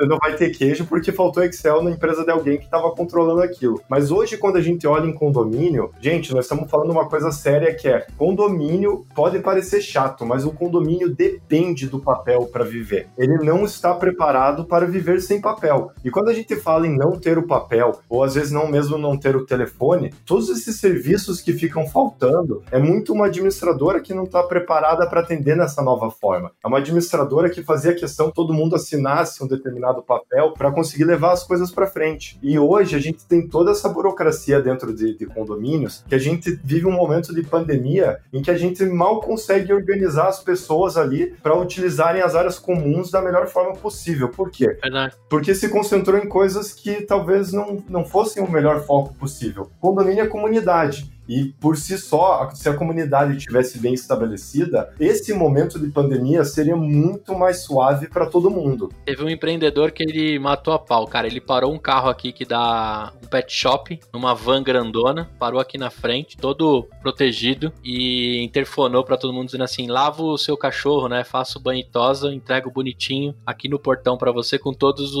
não vai ter queijo porque faltou Excel na empresa de alguém que estava controlando aquilo. Mas hoje, quando a gente olha em condomínio, gente, gente, nós estamos falando uma coisa séria que é condomínio pode parecer chato, mas o condomínio depende do papel para viver. Ele não está preparado para viver sem papel. E quando a gente fala em não ter o papel, ou às vezes não mesmo não ter o telefone, todos esses serviços que ficam faltando, é muito uma administradora que não está preparada para atender nessa nova forma. É uma administradora que fazia questão que todo mundo assinasse um determinado papel para conseguir levar as coisas para frente. E hoje a gente tem toda essa burocracia dentro de, de condomínios que a gente vive um momento de pandemia em que a gente mal consegue organizar as pessoas ali para utilizarem as áreas comuns da melhor forma possível. Por quê? Verdade. Porque se concentrou em coisas que talvez não, não fossem o melhor foco possível. Condomínio é comunidade. E por si só, se a comunidade estivesse bem estabelecida, esse momento de pandemia seria muito mais suave para todo mundo. Teve um empreendedor que ele matou a pau, cara. Ele parou um carro aqui que dá um pet shop, numa van grandona, parou aqui na frente, todo protegido e interfonou para todo mundo dizendo assim: lava o seu cachorro, né? Faça o banho e tosa, entrego bonitinho aqui no portão para você com todas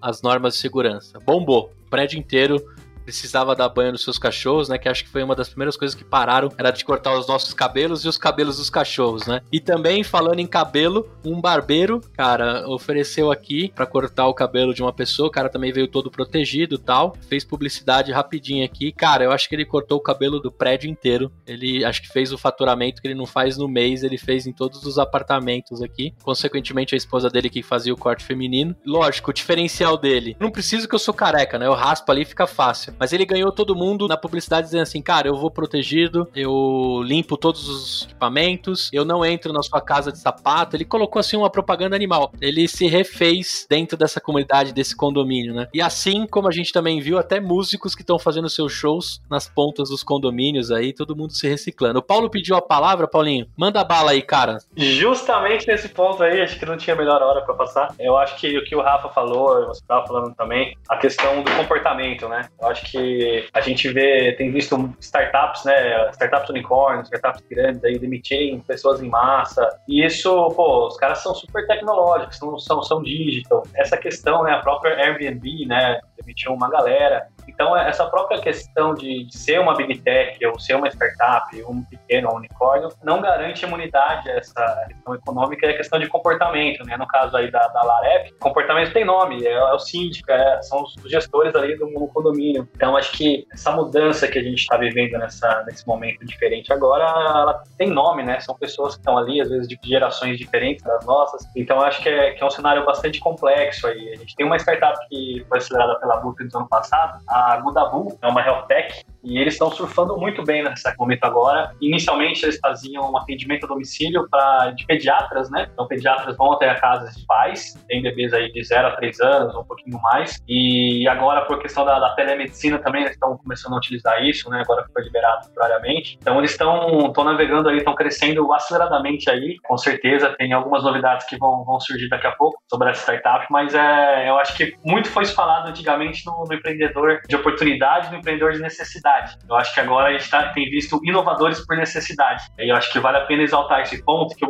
as normas de segurança. Bombou. Prédio inteiro precisava dar banho nos seus cachorros, né? Que acho que foi uma das primeiras coisas que pararam, era de cortar os nossos cabelos e os cabelos dos cachorros, né? E também, falando em cabelo, um barbeiro, cara, ofereceu aqui para cortar o cabelo de uma pessoa, o cara também veio todo protegido tal, fez publicidade rapidinho aqui. Cara, eu acho que ele cortou o cabelo do prédio inteiro. Ele acho que fez o faturamento que ele não faz no mês, ele fez em todos os apartamentos aqui. Consequentemente, a esposa dele que fazia o corte feminino. Lógico, o diferencial dele. Não preciso que eu sou careca, né? Eu raspo ali e fica fácil. Mas ele ganhou todo mundo na publicidade dizendo assim: cara, eu vou protegido, eu limpo todos os equipamentos, eu não entro na sua casa de sapato. Ele colocou assim uma propaganda animal. Ele se refez dentro dessa comunidade, desse condomínio, né? E assim como a gente também viu, até músicos que estão fazendo seus shows nas pontas dos condomínios aí, todo mundo se reciclando. O Paulo pediu a palavra, Paulinho. Manda bala aí, cara. Justamente nesse ponto aí, acho que não tinha melhor hora para passar. Eu acho que o que o Rafa falou, você estava falando também, a questão do comportamento, né? Eu acho que a gente vê, tem visto startups, né? Startups unicórnios, startups grandes aí demitirem pessoas em massa. E isso, pô, os caras são super tecnológicos, são, são, são digital. Essa questão, né? A própria Airbnb, né? Demitiu uma galera. Então, essa própria questão de, de, ser uma big tech ou ser uma startup, um pequeno um unicórnio, não garante imunidade a essa questão econômica e a questão de comportamento, né? No caso aí da, da Larep, comportamento tem nome, é, é o síndico, é, são os gestores ali do condomínio. Então, acho que essa mudança que a gente está vivendo nessa, nesse momento diferente agora, ela tem nome, né? São pessoas que estão ali, às vezes, de gerações diferentes das nossas. Então, acho que é, que é um cenário bastante complexo aí. A gente tem uma startup que foi acelerada pela Booker no ano passado, a a Gudabu, é uma health tech, e eles estão surfando muito bem nesse momento agora. Inicialmente eles faziam um atendimento a domicílio para de pediatras, né? Então pediatras vão até a casa de pais, tem bebês aí de 0 a 3 anos, um pouquinho mais. E agora por questão da, da telemedicina também eles estão começando a utilizar isso, né? Agora que foi liberado temporariamente. Então eles estão navegando aí, estão crescendo aceleradamente aí. Com certeza tem algumas novidades que vão, vão surgir daqui a pouco sobre essa startup, mas é, eu acho que muito foi falado antigamente no, no empreendedor de oportunidade, no empreendedor de necessidade necessidade. Eu acho que agora a gente tá, tem visto inovadores por necessidade. E eu acho que vale a pena exaltar esse ponto, que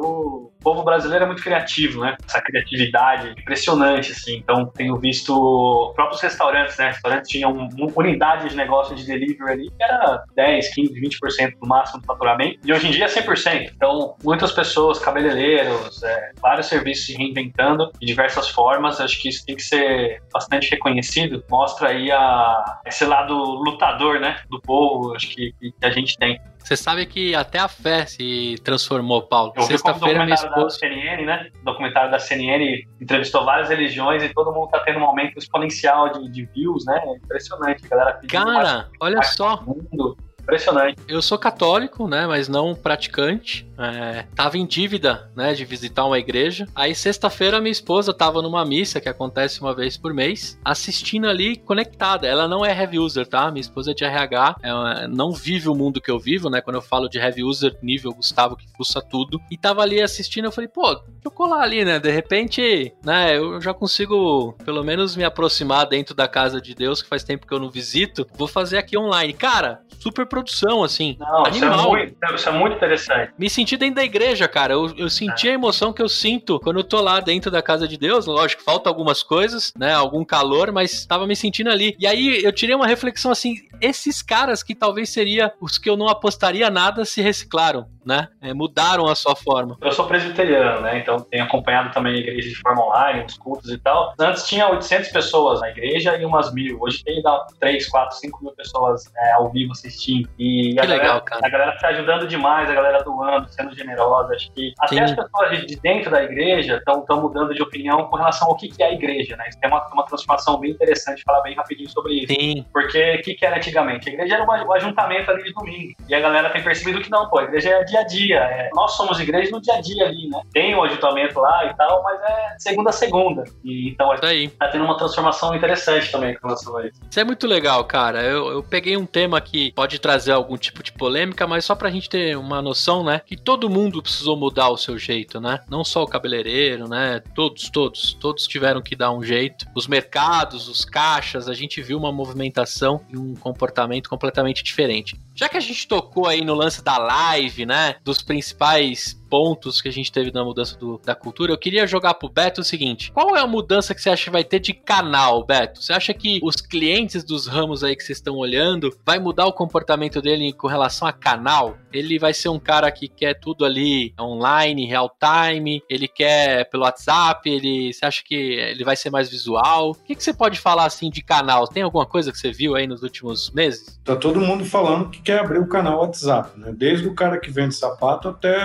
o povo brasileiro é muito criativo, né? Essa criatividade impressionante, assim. Então, tenho visto próprios restaurantes, né? Restaurantes tinham uma unidade de negócio de delivery ali que era 10, 15, 20% no máximo do faturamento. E hoje em dia é 100%. Então, muitas pessoas, cabeleireiros, é, vários serviços se reinventando de diversas formas. Acho que isso tem que ser bastante reconhecido. Mostra aí a, esse lado lutador, né? do povo, acho que, que a gente tem. Você sabe que até a fé se transformou, Paulo. Sexta-feira, minha esposa. Da CNN, né? O documentário da CNN entrevistou várias religiões e todo mundo tá tendo um aumento exponencial de, de views, né? Impressionante, a galera. Cara, olha só. Mundo. Impressionante. Eu sou católico, né, mas não praticante. É, tava em dívida, né, de visitar uma igreja. Aí sexta-feira minha esposa tava numa missa que acontece uma vez por mês, assistindo ali conectada. Ela não é heavy user, tá? Minha esposa é de RH, é, não vive o mundo que eu vivo, né? Quando eu falo de heavy user, nível Gustavo que fuça tudo. E tava ali assistindo, eu falei, pô, deixa eu colar ali, né? De repente, né, eu já consigo pelo menos me aproximar dentro da casa de Deus, que faz tempo que eu não visito. Vou fazer aqui online. Cara, super produção, assim. Não, animal. Isso é, muito, isso é muito interessante. Me senti senti dentro da igreja, cara. Eu, eu senti a emoção que eu sinto quando eu tô lá dentro da casa de Deus. Lógico, falta algumas coisas, né? Algum calor, mas tava me sentindo ali. E aí eu tirei uma reflexão assim: esses caras que talvez seria os que eu não apostaria nada se reciclaram, né? É, mudaram a sua forma. Eu sou presbiteriano, né? Então tenho acompanhado também a igreja de forma online, os cultos e tal. Antes tinha 800 pessoas na igreja e umas mil. Hoje tem dá 3, 4, 5 mil pessoas é, ao vivo assistindo. E que a legal, galera, cara. A galera tá ajudando demais, a galera doando, sendo generosa. Acho que até Sim. as pessoas de dentro da igreja estão mudando de opinião com relação ao que, que é a igreja, né? Isso tem uma, uma transformação bem interessante, falar bem rapidinho sobre isso. Sim. Porque o que, que era antigamente? A igreja era um ajuntamento ali de domingo. E a galera tem percebido que não, pô, a igreja é dia a dia. é- nós somos igreja no dia a dia ali, né? Tem o ajuntamento lá e tal, mas é segunda a segunda. E, então aí. tá tendo uma transformação interessante também com relação a isso. Isso é muito legal, cara. Eu, eu peguei um tema que pode trazer algum tipo de polêmica, mas só pra gente ter uma noção, né? Que todo mundo precisou mudar o seu jeito, né? Não só o cabeleireiro, né? Todos, todos. Todos tiveram que dar um jeito. Os mercados, os caixas, a gente viu uma movimentação e um comportamento completamente diferente. Já que a gente tocou aí no lance da live, né? Dos principais pontos que a gente teve na mudança do- da cultura, eu queria jogar pro Beto o seguinte: qual é a mudança que você acha que vai ter de canal, Beto? Você acha que os clientes dos ramos aí que vocês estão olhando vai mudar o comportamento dele com relação a canal? Ele vai ser um cara que quer tudo ali online, real time, ele quer pelo WhatsApp, ele você acha que ele vai ser mais visual? O que, que você pode falar assim de canal? Tem alguma coisa que você viu aí nos últimos meses? Tá todo mundo falando que quer abrir o canal WhatsApp, né? Desde o cara que vende sapato até,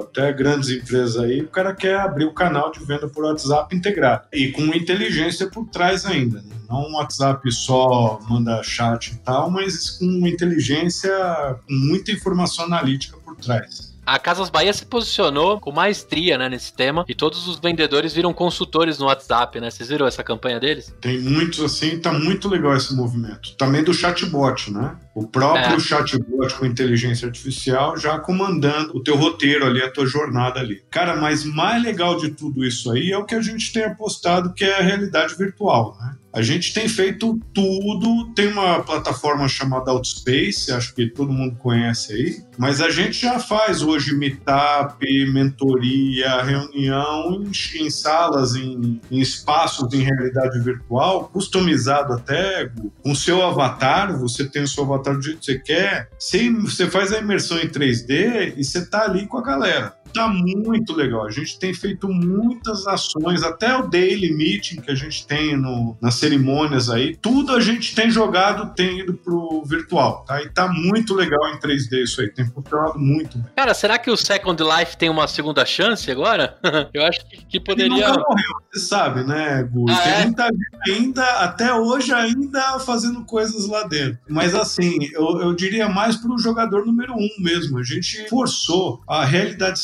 até grandes empresas aí, o cara quer abrir o canal de venda por WhatsApp integrado. E com inteligência por trás ainda, né? Não um WhatsApp só manda chat e tal, mas com inteligência, com muita informação analítica por trás. A Casas Bahia se posicionou com maestria né, nesse tema e todos os vendedores viram consultores no WhatsApp, né? Vocês viram essa campanha deles? Tem muitos assim, tá muito legal esse movimento. Também do chatbot, né? O próprio É. chatbot com inteligência artificial já comandando o teu roteiro ali, a tua jornada ali. Cara, mas mais legal de tudo isso aí é o que a gente tem apostado, que é a realidade virtual, né? A gente tem feito tudo, tem uma plataforma chamada Outspace, acho que todo mundo conhece aí, mas a gente já faz hoje meetup, mentoria, reunião em, em salas, em, em espaços em realidade virtual, customizado até, com seu avatar, você tem o seu avatar do jeito que você quer, você, faz a imersão em 3D e você tá ali com a galera. Tá muito legal. A gente tem feito muitas ações, até o daily meeting que a gente tem no, nas cerimônias aí, tudo a gente tem jogado, tem ido pro virtual, tá? E tá muito legal em 3D isso aí, tem funcionado muito bem. Cara, será que o Second Life tem uma segunda chance agora? [LAUGHS] Eu acho que, que Ele poderia. nunca morreu, você sabe, né, Gu? Ah, tem é? muita gente ainda, até hoje, ainda fazendo coisas lá dentro. Mas assim, eu, eu diria mais pro jogador número um mesmo. A gente forçou a realidade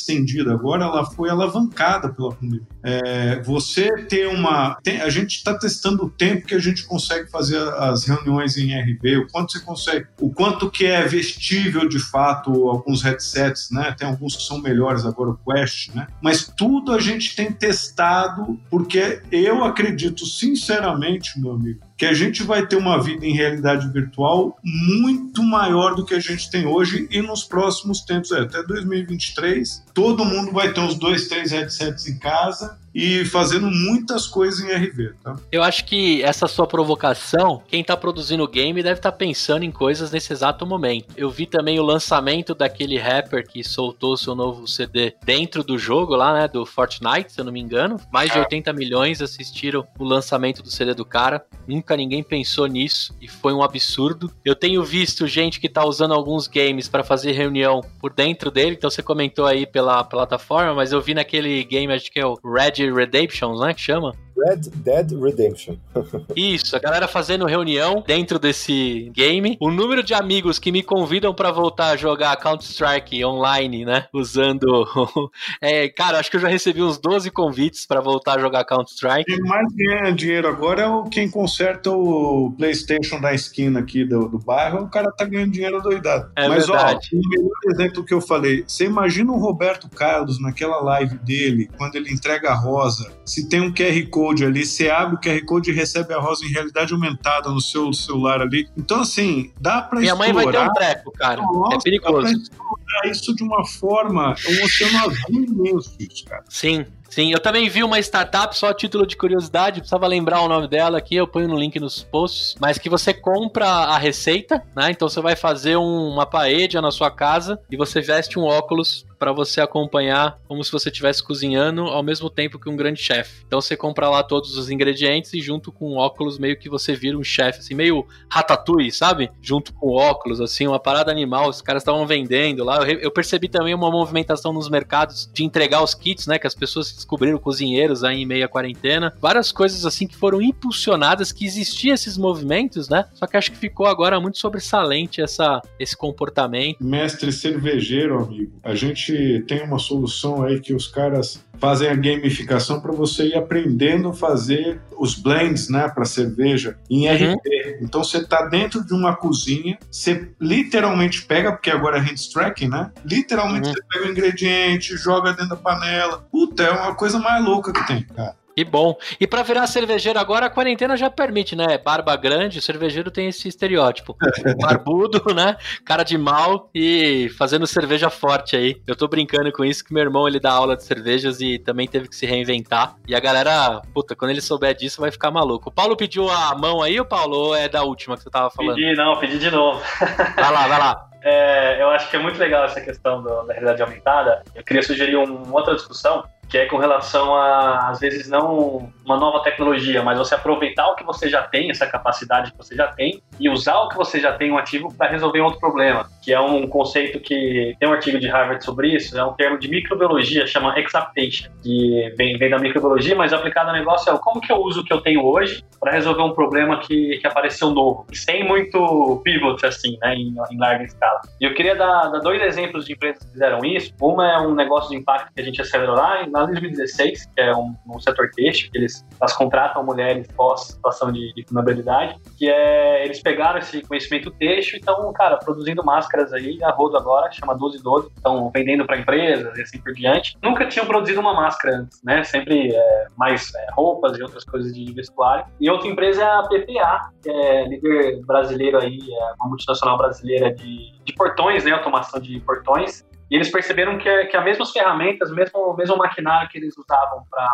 agora, ela foi alavancada pela pandemia. É, você ter uma. tem- a gente está testando o tempo que a gente consegue fazer as reuniões em RV, o quanto você consegue, o quanto que é vestível de fato alguns headsets, né? Tem alguns que são melhores agora, o Quest, né? Mas tudo a gente tem testado, porque eu acredito sinceramente, meu amigo, que a gente vai ter uma vida em realidade virtual muito maior do que a gente tem hoje e nos próximos tempos, é, até 2023, todo mundo vai ter uns dois, três headsets em casa e fazendo muitas coisas em RV, tá? Eu acho que essa sua provocação, quem tá produzindo o game deve estar pensando em coisas nesse exato momento. Eu vi também o lançamento daquele rapper que soltou seu novo CD dentro do jogo lá, né, do Fortnite, se eu não me engano. Mais de 80 milhões assistiram o lançamento do CD do cara. Nunca ninguém pensou nisso e foi um absurdo. Eu tenho visto gente que tá usando alguns games para fazer reunião por dentro dele, então você comentou aí pela plataforma, mas eu vi naquele game, acho que é o Red Redemption, né, que chama? Red Dead Redemption. [LAUGHS] Isso, a galera fazendo reunião dentro desse game. O número de amigos que me convidam pra voltar a jogar Counter-Strike online, né? Usando. [LAUGHS] é, cara, acho que eu já recebi uns 12 convites pra voltar a jogar Counter-Strike. Quem mais ganha dinheiro agora é o quem conserta o PlayStation da esquina aqui do, do bairro, o cara tá ganhando dinheiro doidado. É Mas verdade. ó, o melhor exemplo que eu falei, você imagina o Roberto Carlos naquela live dele, quando ele entrega a rosa, se tem um QR Code Code ali, você abre o QR Code e recebe a rosa em realidade aumentada no seu celular ali. Então, assim, dá para Minha mãe vai ter um treco, cara. Nossa, é perigoso. Dá pra explorar isso de uma forma, é um oceano azul imenso isso, cara. Sim, Sim, eu também vi uma startup, só a título de curiosidade, precisava lembrar o nome dela aqui, eu ponho no link nos posts, mas que você compra a receita, né? Então você vai fazer um, uma paella na sua casa e você veste um óculos para você acompanhar como se você estivesse cozinhando ao mesmo tempo que um grande chefe. Então você compra lá todos os ingredientes e junto com óculos meio que você vira um chefe, assim, meio ratatouille, sabe? Junto com óculos, assim, uma parada animal, os caras estavam vendendo lá. Eu, eu, percebi também uma movimentação nos mercados de entregar os kits, né? Que as pessoas descobriram cozinheiros aí em meia quarentena. Várias coisas assim que foram impulsionadas, que existiam esses movimentos, né? Só que acho que ficou agora muito sobressalente essa, esse comportamento. Mestre cervejeiro, amigo, a gente gente tem uma solução aí que os caras fazem a gamificação para você ir aprendendo a fazer os blends, né, para cerveja em uhum. RP. Então você está dentro de uma cozinha, você literalmente pega, porque agora é hand tracking, né? Literalmente uhum. você pega o ingrediente, joga dentro da panela. Puta, é uma coisa mais louca que tem, cara. Que bom. E para virar cervejeiro agora, a quarentena já permite, né? Barba grande, o cervejeiro tem esse estereótipo. [LAUGHS] Barbudo, né? Cara de mal e fazendo cerveja forte aí. Eu tô brincando com isso que meu irmão ele dá aula de cervejas e também teve que se reinventar. E a galera, puta, quando ele souber disso vai ficar maluco. O Paulo pediu a mão aí, o Paulo, ou é da última que você tava falando? Pedi, não, pedi de novo. [LAUGHS] vai lá, vai lá. É, eu acho que é muito legal essa questão do, da realidade aumentada. Eu queria sugerir uma outra discussão que é com relação a, às vezes, não uma nova tecnologia, mas você aproveitar o que você já tem, essa capacidade que você já tem, e usar o que você já tem, um ativo, para resolver outro problema, que é um conceito que tem um artigo de Harvard sobre isso, é um termo de microbiologia, chama exaptation, que vem, vem da microbiologia, mas aplicado ao negócio é como que eu uso o que eu tenho hoje para resolver um problema que, que apareceu novo, sem muito pivot, assim, né, em, em larga escala. E eu queria dar, dar, dois exemplos de empresas que fizeram isso. Uma é um negócio de impacto que a gente acelerou lá, na 2016, que é um, um setor têxtil, que eles, elas contratam mulheres pós situação de, de vulnerabilidade, que é, eles pegaram esse conhecimento têxtil e estão, cara, produzindo máscaras aí, a rodo agora, chama 1212, estão vendendo para empresas e assim por diante. Nunca tinham produzido uma máscara antes, né? Sempre é, mais é, roupas e outras coisas de vestuário. E outra empresa é a PPA, que é líder brasileiro aí, é uma multinacional brasileira de, de portões, né? Automação de portões. E eles perceberam que, que as mesmas ferramentas, mesmo mesmo maquinário que eles usavam para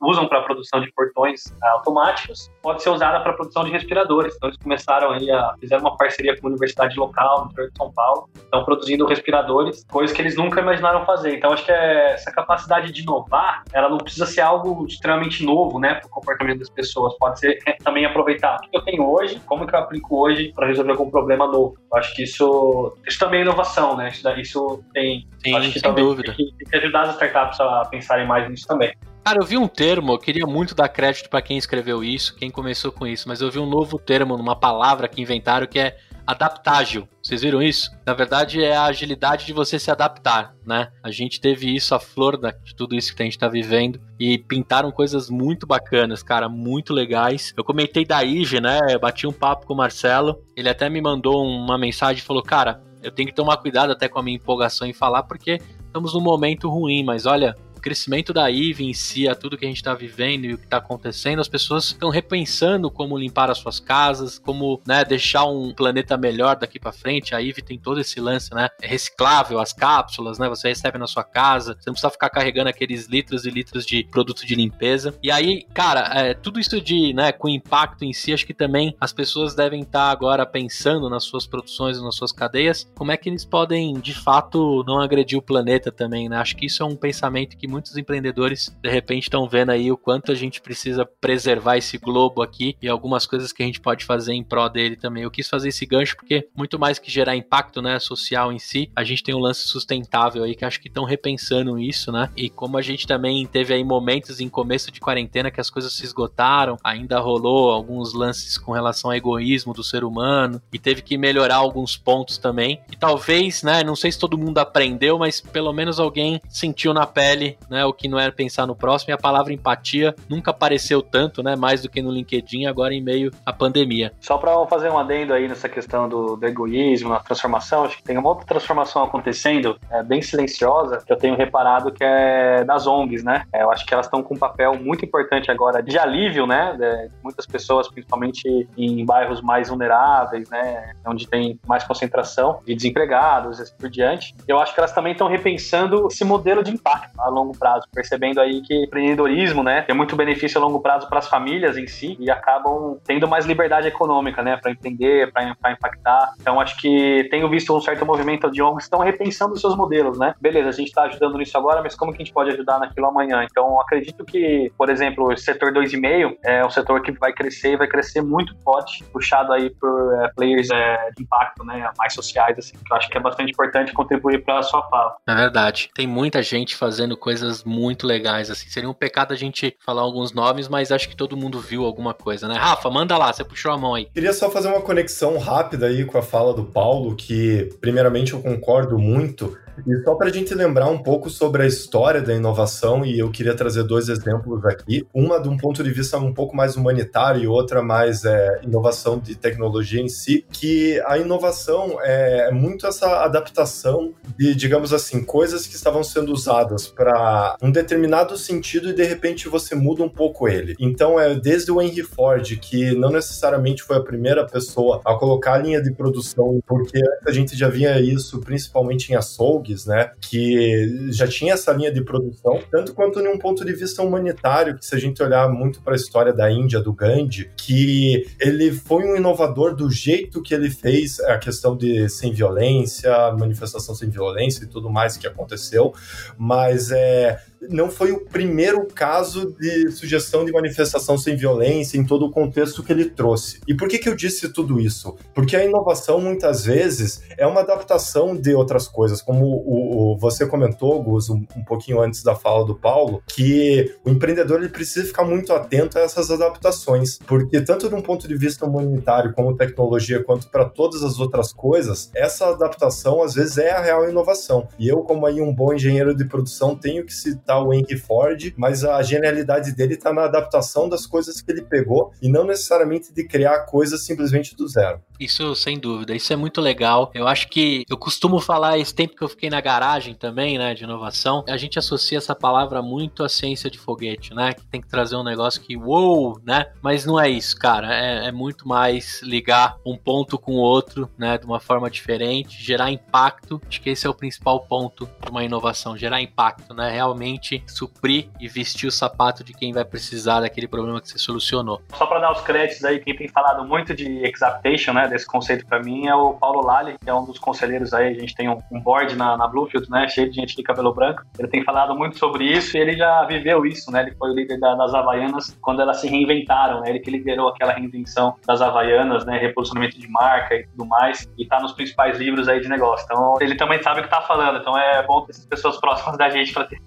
usam para produção de portões uh, automáticos, pode ser usada para produção de respiradores. Então eles começaram aí a fizeram uma parceria com a universidade local no interior de São Paulo, estão produzindo respiradores, coisas que eles nunca imaginaram fazer. Então acho que é, essa capacidade de inovar, ela não precisa ser algo extremamente novo, né, para o comportamento das pessoas. Pode ser é, também aproveitar o que eu tenho hoje, como que eu aplico hoje para resolver algum problema novo. Eu acho que isso isso também é inovação, né? Isso, isso tem Sim, Acho que sem dúvida. Tem que, tem que ajudar as startups a pensarem mais nisso também. Cara, eu vi um termo, eu queria muito dar crédito para quem escreveu isso, quem começou com isso, mas eu vi um novo termo numa palavra que inventaram que é adaptágil. Vocês viram isso? Na verdade, é a agilidade de você se adaptar, né? A gente teve isso, a flor de tudo isso que a gente tá vivendo, e pintaram coisas muito bacanas, cara, muito legais. Eu comentei da IG, né? Eu bati um papo com o Marcelo, ele até me mandou uma mensagem e falou: Cara, eu tenho que tomar cuidado até com a minha empolgação em falar, porque estamos num momento ruim, mas olha, crescimento da IVE em si, a tudo que a gente está vivendo e o que está acontecendo, as pessoas estão repensando como limpar as suas casas, como né, deixar um planeta melhor daqui para frente. A IVE tem todo esse lance, né? É reciclável, as cápsulas, né? Você recebe na sua casa, você não precisa ficar carregando aqueles litros e litros de produto de limpeza. E aí, cara, é, tudo isso de, né, com impacto em si, acho que também as pessoas devem estar tá agora pensando nas suas produções nas suas cadeias, como é que eles podem, de fato, não agredir o planeta também, né? Acho que isso é um pensamento que muitos empreendedores de repente estão vendo aí o quanto a gente precisa preservar esse globo aqui e algumas coisas que a gente pode fazer em prol dele também. Eu quis fazer esse gancho porque muito mais que gerar impacto, né, social em si, a gente tem um lance sustentável aí que acho que estão repensando isso, né? E como a gente também teve aí momentos em começo de quarentena que as coisas se esgotaram, ainda rolou alguns lances com relação ao egoísmo do ser humano e teve que melhorar alguns pontos também. E talvez, né, não sei se todo mundo aprendeu, mas pelo menos alguém sentiu na pele né? O que não é pensar no próximo. E a palavra empatia nunca apareceu tanto, né? Mais do que no LinkedIn, agora em meio à pandemia. Só para fazer um adendo aí nessa questão do, do, egoísmo, na transformação, acho que tem uma outra transformação acontecendo, é, bem silenciosa, que eu tenho reparado que é das ONGs, né? É, eu acho que elas estão com um papel muito importante agora de alívio, né? De muitas pessoas, principalmente em bairros mais vulneráveis, né? Onde tem mais concentração de desempregados e assim por diante. Eu acho que elas também estão repensando esse modelo de impacto a longo prazo, percebendo aí que empreendedorismo, né, tem muito benefício a longo prazo para as famílias em si e acabam tendo mais liberdade econômica, né, para empreender, para impactar. Então acho que tenho visto um certo movimento de ONGs estão repensando seus modelos, né? Beleza, a gente está ajudando nisso agora, mas como que a gente pode ajudar naquilo amanhã? Então acredito que, por exemplo, o setor 2,5 é um setor que vai crescer, vai crescer muito forte, puxado aí por é, players é, de impacto, né, mais sociais, assim, que eu acho que é bastante importante contribuir para a sua fala. É verdade. Tem muita gente fazendo coisas muito legais, assim. Seria um pecado a gente falar alguns nomes, mas acho que todo mundo viu alguma coisa, né? Rafa, manda lá, você puxou a mão aí. Queria só fazer uma conexão rápida aí com a fala do Paulo, que primeiramente eu concordo muito. E só para a gente lembrar um pouco sobre a história da inovação, e eu queria trazer dois exemplos aqui. Uma de um ponto de vista um pouco mais humanitário e outra mais é, inovação de tecnologia em si, que a inovação é muito essa adaptação de, digamos assim, coisas que estavam sendo usadas para um determinado sentido e de repente você muda um pouco ele. Então é desde o Henry Ford, que não necessariamente foi a primeira pessoa a colocar a linha de produção, porque a gente já via isso principalmente em açougue, né? Que já tinha essa linha de produção, tanto quanto em um ponto de vista humanitário, que se a gente olhar muito para a história da Índia, do Gandhi, que ele foi um inovador do jeito que ele fez a questão de sem violência, manifestação sem violência e tudo mais que aconteceu, mas é não foi o primeiro caso de sugestão de manifestação sem violência em todo o contexto que ele trouxe. E por que, que eu disse tudo isso? Porque a inovação, muitas vezes, é uma adaptação de outras coisas, como o, o você comentou, Gus, um, um, pouquinho antes da fala do Paulo, que o empreendedor ele precisa ficar muito atento a essas adaptações, porque tanto de um ponto de vista humanitário, como tecnologia, quanto para todas as outras coisas, essa adaptação, às vezes, é a real inovação. E eu, como aí um bom engenheiro de produção, tenho que citar citar o Henry Ford, mas a genialidade dele está na adaptação das coisas que ele pegou e não necessariamente de criar coisas simplesmente do zero. Isso sem dúvida, isso é muito legal. Eu acho que eu costumo falar esse tempo que eu fiquei na garagem também, né, de inovação. A gente associa essa palavra muito à ciência de foguete, né? Que tem que trazer um negócio que, uou, né? Mas não é isso, cara. É, é muito mais ligar um ponto com o outro, né, de uma forma diferente, gerar impacto. Acho que esse é o principal ponto de uma inovação, gerar impacto, né? Realmente suprir e vestir o sapato de quem vai precisar daquele problema que você solucionou. Só para dar os créditos aí, quem tem falado muito de exaptation, né? desse conceito para mim é o Paulo Lali, que é um dos conselheiros aí. A gente tem um, board na, na, Bluefield, né? Cheio de gente de cabelo branco. Ele tem falado muito sobre isso e ele já viveu isso, né? Ele foi o líder da, das Havaianas quando elas se reinventaram, né? Ele que liderou aquela reinvenção das Havaianas, né? Reposicionamento de marca e tudo mais. E tá nos principais livros aí de negócio. Então, ele também sabe o que tá falando. Então, é bom ter essas pessoas próximas da gente para ter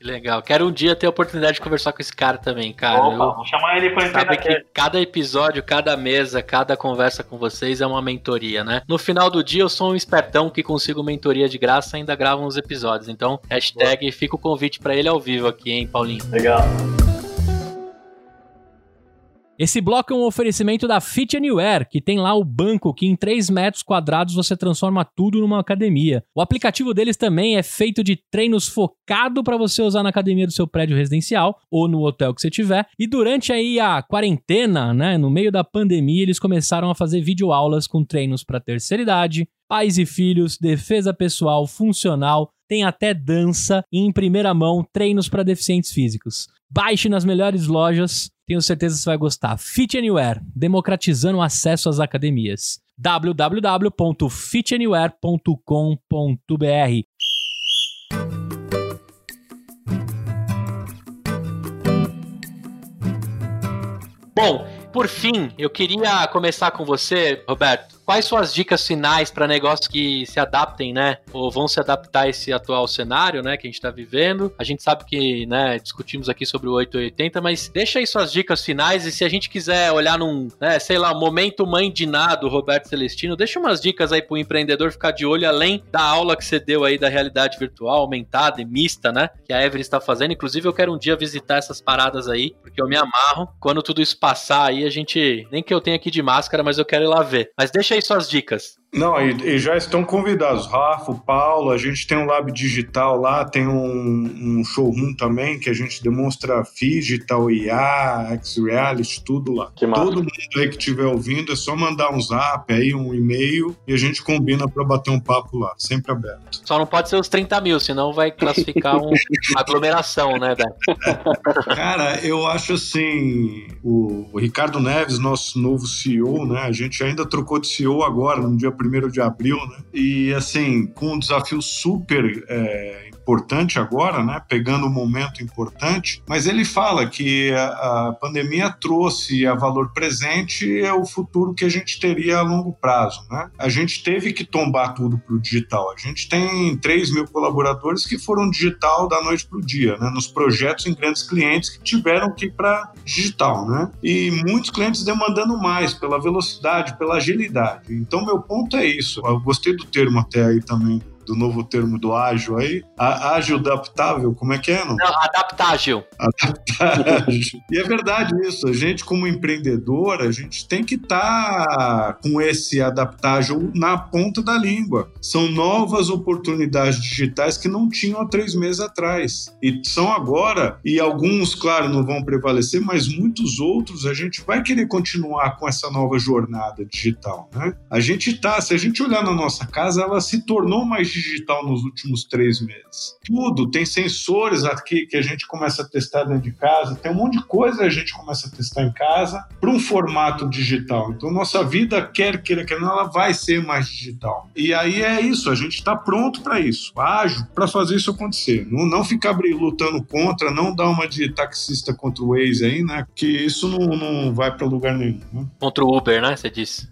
Legal. Quero um dia ter a oportunidade de conversar com esse cara também, cara. Opa, eu... vamos chamar ele para Sabe que cada episódio, cada mesa, cada conversa com vocês é uma mentoria, né? No final do dia, eu sou um espertão que consigo mentoria de graça e ainda gravo uns episódios. Então, hashtag Boa. fica o convite para ele ao vivo aqui, hein, Paulinho? Legal. Esse bloco é um oferecimento da Fit Anywhere, que tem lá o banco que em 3 metros quadrados você transforma tudo numa academia. O aplicativo deles também é feito de treinos focado para você usar na academia do seu prédio residencial ou no hotel que você tiver. E durante aí a quarentena, né, no meio da pandemia, eles começaram a fazer videoaulas com treinos para terceira idade, pais e filhos, defesa pessoal, funcional, tem até dança e em primeira mão treinos para deficientes físicos. Baixe nas melhores lojas tenho certeza que você vai gostar. Fit Anywhere, democratizando o acesso às academias. www.fitanywhere.com.br Bom, por fim, eu queria começar com você, Roberto, quais suas dicas finais para negócios que se adaptem, né? Ou vão se adaptar a esse atual cenário, né? Que a gente está vivendo. A gente sabe que, né, discutimos aqui sobre o 880, mas deixa aí suas dicas finais e se a gente quiser olhar num, né, sei lá, momento mãe de nada, Roberto Celestino, deixa umas dicas aí pro empreendedor ficar de olho além da aula que você deu aí da realidade virtual aumentada e mista, né? Que a Ever está fazendo. Inclusive, eu quero um dia visitar essas paradas aí, porque eu me amarro. Quando tudo isso passar aí, a gente. Nem que eu tenha aqui de máscara, mas eu quero ir lá ver. Mas deixa aí suas dicas. Não, e, e, já estão convidados. Rafa, Paulo, a gente tem um lab digital lá, tem um, um showroom também que a gente demonstra digital, IA, X-Reality, tudo lá. Todo mundo aí que estiver ouvindo é só mandar um zap aí, um e-mail e a gente combina para bater um papo lá, sempre aberto. Só não pode ser os 30 mil, senão vai classificar uma [LAUGHS] aglomeração, né, Beto? Cara, eu acho assim, o, o Ricardo Neves, nosso novo CEO, né, a gente ainda trocou de CEO agora, no dia 1 de abril, né? E assim, com um desafio super é, importante agora, né? Pegando um momento importante, mas ele fala que a, a pandemia trouxe a valor presente é o futuro que a gente teria a longo prazo, né? A gente teve que tombar tudo para o digital. A gente tem 3 mil colaboradores que foram digital da noite para o dia, né? Nos projetos em grandes clientes que tiveram que ir para digital, né? E muitos clientes demandando mais pela velocidade, pela agilidade. Então, meu ponto é isso. Eu gostei do termo até aí também do novo termo do ágil aí. A, ágil adaptável, como é que é? Não, não adaptágil. Adaptágil. e é verdade isso. A gente, como empreendedor, a gente tem que estar tá com esse adaptável na ponta da língua. São novas oportunidades digitais que não tinham há três meses atrás. E são agora, e alguns, claro, não vão prevalecer, mas muitos outros a gente vai querer continuar com essa nova jornada digital. Né? A gente tá, se a gente olhar na nossa casa, ela se tornou mais digital nos últimos três meses. Tudo, tem sensores aqui que a gente começa a testar dentro de casa, tem um monte de coisa que a gente começa a testar em casa para um formato digital. Então, nossa vida, quer queira, quer não, ela vai ser mais digital. E aí é isso, a gente está pronto para isso, ágil para fazer isso acontecer. Não, não ficar lutando contra, não dar uma de taxista contra o Waze aí, né? Que isso não, não vai para lugar nenhum. Né? Contra o Uber, né? Você disse.